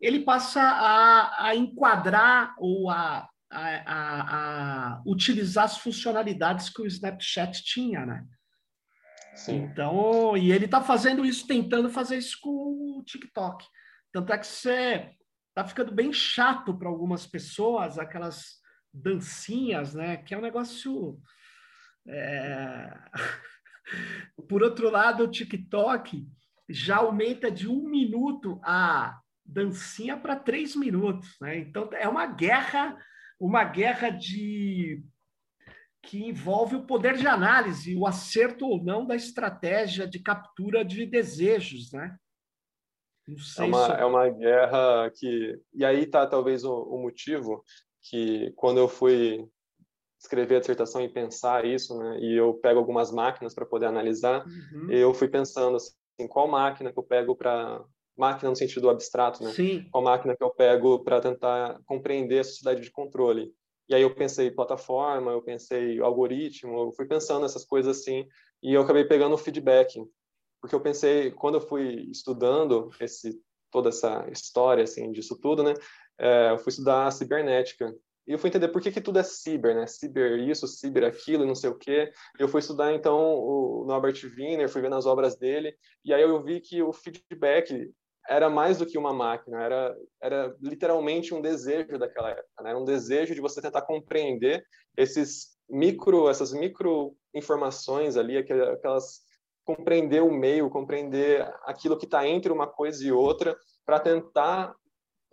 Speaker 1: ele passa a, a enquadrar ou a, a, a, utilizar as funcionalidades que o Snapchat tinha, né? Sim. Então, e ele está fazendo isso, tentando fazer isso com o TikTok. Tanto é que você está ficando bem chato para algumas pessoas, aquelas dancinhas, né? Que é um negócio. É... (laughs) Por outro lado, o TikTok já aumenta de um minuto a dancinha para três minutos, né? Então é uma guerra, uma guerra de que envolve o poder de análise, o acerto ou não da estratégia de captura de desejos, né?
Speaker 2: é uma, se... é uma guerra que. E aí está talvez o, o, motivo que quando eu fui escrever a dissertação e pensar isso, né, e eu pego algumas máquinas para poder analisar, uhum. eu fui pensando assim, qual máquina que eu pego para máquina no sentido abstrato, né?
Speaker 1: Sim.
Speaker 2: Qual máquina que eu pego para tentar compreender a sociedade de controle? E aí eu pensei plataforma, eu pensei algoritmo, eu fui pensando essas coisas assim, e eu acabei pegando o feedback, porque eu pensei quando eu fui estudando esse toda essa história assim disso tudo, né? É, eu fui estudar cibernética. E eu fui entender por que, que tudo é ciber, né? Ciber isso, ciber aquilo, não sei o quê. Eu fui estudar, então, o Norbert Wiener, fui vendo as obras dele, e aí eu vi que o feedback era mais do que uma máquina, era, era literalmente um desejo daquela época, né? Era um desejo de você tentar compreender esses micro, essas micro informações ali, aquelas compreender o meio, compreender aquilo que está entre uma coisa e outra, para tentar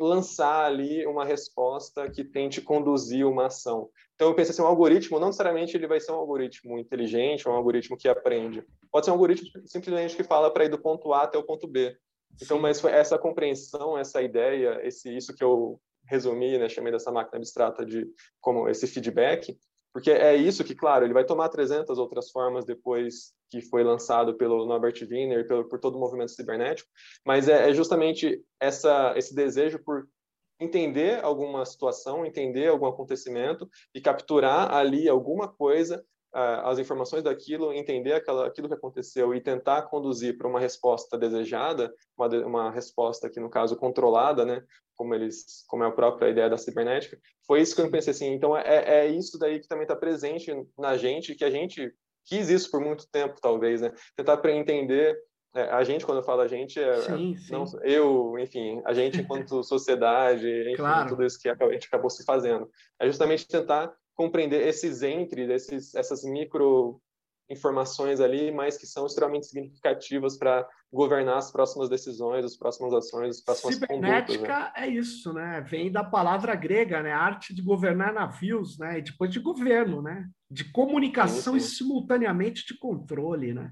Speaker 2: lançar ali uma resposta que tente conduzir uma ação. Então eu pensei assim, um algoritmo não necessariamente ele vai ser um algoritmo inteligente, um algoritmo que aprende. Pode ser um algoritmo simplesmente que fala para ir do ponto A até o ponto B. Então, Sim. mas foi essa compreensão, essa ideia, esse isso que eu resumi, né, chamei dessa máquina abstrata de como esse feedback, porque é isso que, claro, ele vai tomar 300 outras formas depois que foi lançado pelo Norbert Wiener, pelo, por todo o movimento cibernético, mas é, é justamente essa, esse desejo por entender alguma situação, entender algum acontecimento e capturar ali alguma coisa as informações daquilo, entender aquela, aquilo que aconteceu e tentar conduzir para uma resposta desejada, uma, uma resposta que no caso controlada, né, como eles, como é a própria ideia da cibernética, foi isso que eu pensei assim. Então é, é isso daí que também está presente na gente, que a gente quis isso por muito tempo, talvez, né, tentar para entender é, a gente, quando eu falo a gente, é, sim, sim. Não, eu, enfim, a gente enquanto (laughs) sociedade, enfim, claro. tudo isso que a gente acabou se fazendo. É justamente tentar compreender esses entre, esses, essas micro informações ali, mas que são extremamente significativas para governar as próximas decisões, as próximas ações, as próximas
Speaker 1: Cibernética condutas. Né? é isso, né? Vem da palavra grega, né? A arte de governar navios, né? E depois de governo, né? De comunicação sim, sim. e simultaneamente de controle, né?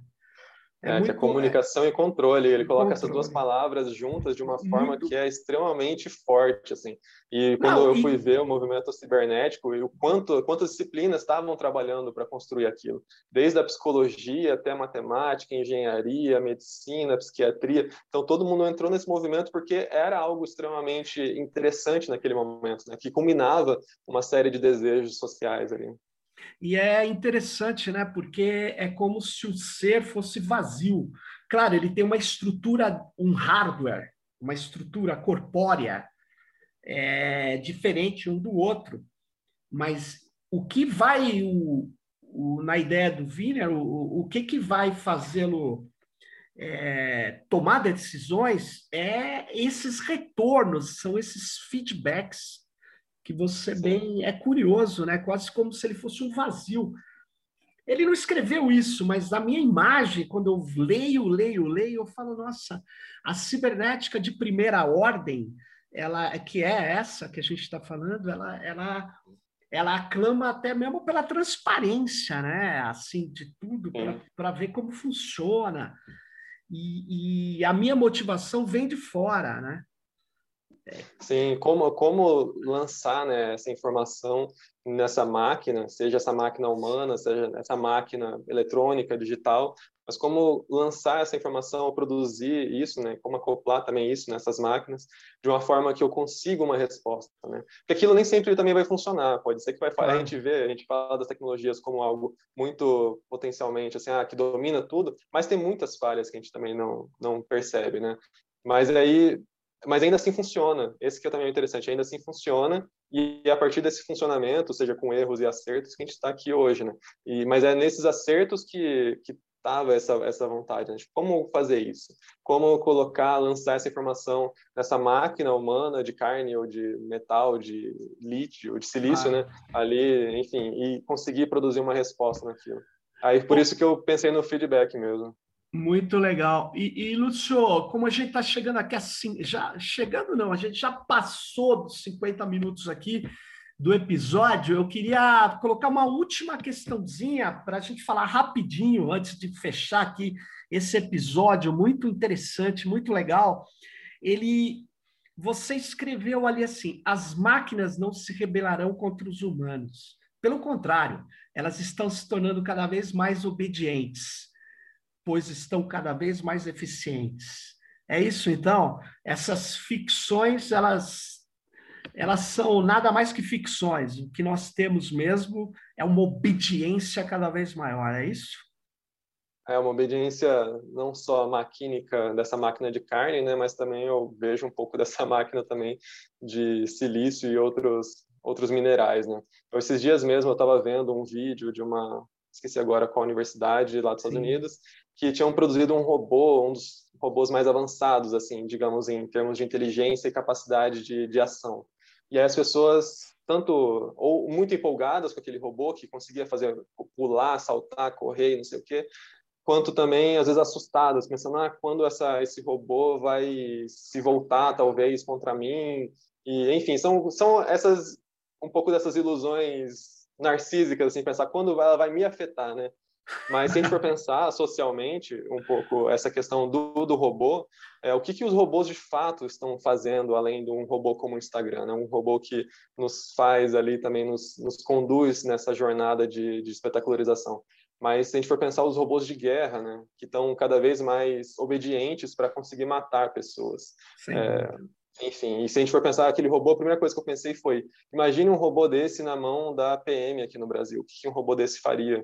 Speaker 2: É, é que é comunicação é... e controle. Ele coloca controle. essas duas palavras juntas de uma forma muito... que é extremamente forte, assim. E quando Não, eu fui ver o movimento cibernético e o quanto quantas disciplinas estavam trabalhando para construir aquilo, desde a psicologia até a matemática, engenharia, medicina, psiquiatria. Então todo mundo entrou nesse movimento porque era algo extremamente interessante naquele momento, né? Que combinava uma série de desejos sociais ali.
Speaker 1: E é interessante, né? Porque é como se o ser fosse vazio. Claro, ele tem uma estrutura, um hardware, uma estrutura corpórea é, diferente um do outro. Mas o que vai, o, o, na ideia do Wiener, o, o que, que vai fazê-lo é, tomar decisões é esses retornos, são esses feedbacks que você Sim. bem é curioso, né? Quase como se ele fosse um vazio. Ele não escreveu isso, mas a minha imagem, quando eu leio, leio, leio, eu falo, nossa, a cibernética de primeira ordem, ela que é essa que a gente está falando, ela, ela, ela aclama até mesmo pela transparência, né? Assim, de tudo, para ver como funciona. E, e, a minha motivação vem de fora, né?
Speaker 2: Sim, como, como lançar né, essa informação nessa máquina, seja essa máquina humana, seja essa máquina eletrônica, digital, mas como lançar essa informação, produzir isso, né, como acoplar também isso nessas máquinas, de uma forma que eu consiga uma resposta, né? Porque aquilo nem sempre também vai funcionar, pode ser que vai a gente vê, a gente fala das tecnologias como algo muito potencialmente assim, ah, que domina tudo, mas tem muitas falhas que a gente também não não percebe, né? Mas aí mas ainda assim funciona. Esse que é também é interessante, ainda assim funciona e a partir desse funcionamento, seja com erros e acertos, que a gente está aqui hoje, né? E, mas é nesses acertos que, que tava essa, essa vontade, né? Tipo, como fazer isso? Como colocar, lançar essa informação nessa máquina humana de carne ou de metal, de lítio, de silício, ah. né? Ali, enfim, e conseguir produzir uma resposta naquilo. Aí, por isso que eu pensei no feedback mesmo.
Speaker 1: Muito legal. E, e Lúcio, como a gente está chegando aqui assim, já chegando não, a gente já passou dos 50 minutos aqui do episódio, eu queria colocar uma última questãozinha para a gente falar rapidinho antes de fechar aqui esse episódio muito interessante, muito legal. Ele, você escreveu ali assim: as máquinas não se rebelarão contra os humanos. Pelo contrário, elas estão se tornando cada vez mais obedientes pois estão cada vez mais eficientes. É isso, então? Essas ficções, elas, elas são nada mais que ficções. O que nós temos mesmo é uma obediência cada vez maior, é isso?
Speaker 2: É uma obediência não só maquínica dessa máquina de carne, né, mas também eu vejo um pouco (laughs) dessa máquina também de silício e outros outros minerais, né. Então, esses dias mesmo eu estava vendo um vídeo de uma esqueci agora qual universidade lá dos Estados Sim. Unidos, que tinham produzido um robô, um dos robôs mais avançados, assim, digamos, em termos de inteligência e capacidade de, de ação. E aí as pessoas, tanto ou muito empolgadas com aquele robô que conseguia fazer pular, saltar, correr, não sei o quê, quanto também às vezes assustadas, pensando, ah, quando essa esse robô vai se voltar talvez contra mim? E enfim, são são essas um pouco dessas ilusões narcísicas assim, pensar quando ela vai me afetar, né? Mas se a gente for pensar socialmente um pouco essa questão do, do robô, é, o que, que os robôs de fato estão fazendo além de um robô como o Instagram, né? um robô que nos faz ali também, nos, nos conduz nessa jornada de, de espetacularização. Mas se a gente for pensar os robôs de guerra, né, que estão cada vez mais obedientes para conseguir matar pessoas. É, enfim, e se a gente for pensar aquele robô, a primeira coisa que eu pensei foi: imagine um robô desse na mão da PM aqui no Brasil. O que um robô desse faria?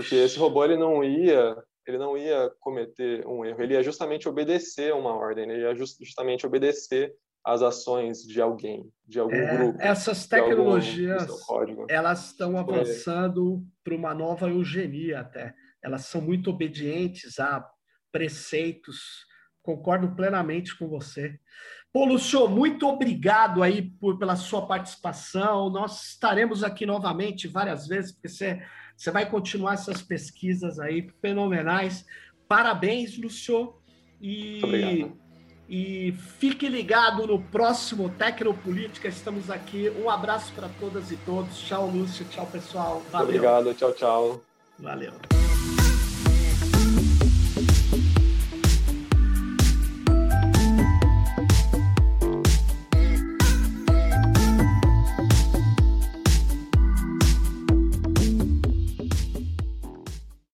Speaker 2: Porque esse robô ele não ia ele não ia cometer um erro, ele ia justamente obedecer uma ordem, ele ia justamente obedecer às ações de alguém, de algum é, grupo.
Speaker 1: Essas tecnologias, algum, elas estão avançando é. para uma nova eugenia até. Elas são muito obedientes a preceitos. Concordo plenamente com você. Pô, Lúcio, muito obrigado aí por, pela sua participação. Nós estaremos aqui novamente várias vezes, porque você você vai continuar essas pesquisas aí fenomenais. Parabéns, Lúcio. E, e fique ligado no próximo Tecnopolítica. Estamos aqui. Um abraço para todas e todos. Tchau, Lúcio. Tchau, pessoal.
Speaker 2: Valeu. Obrigado. Tchau, tchau.
Speaker 1: Valeu.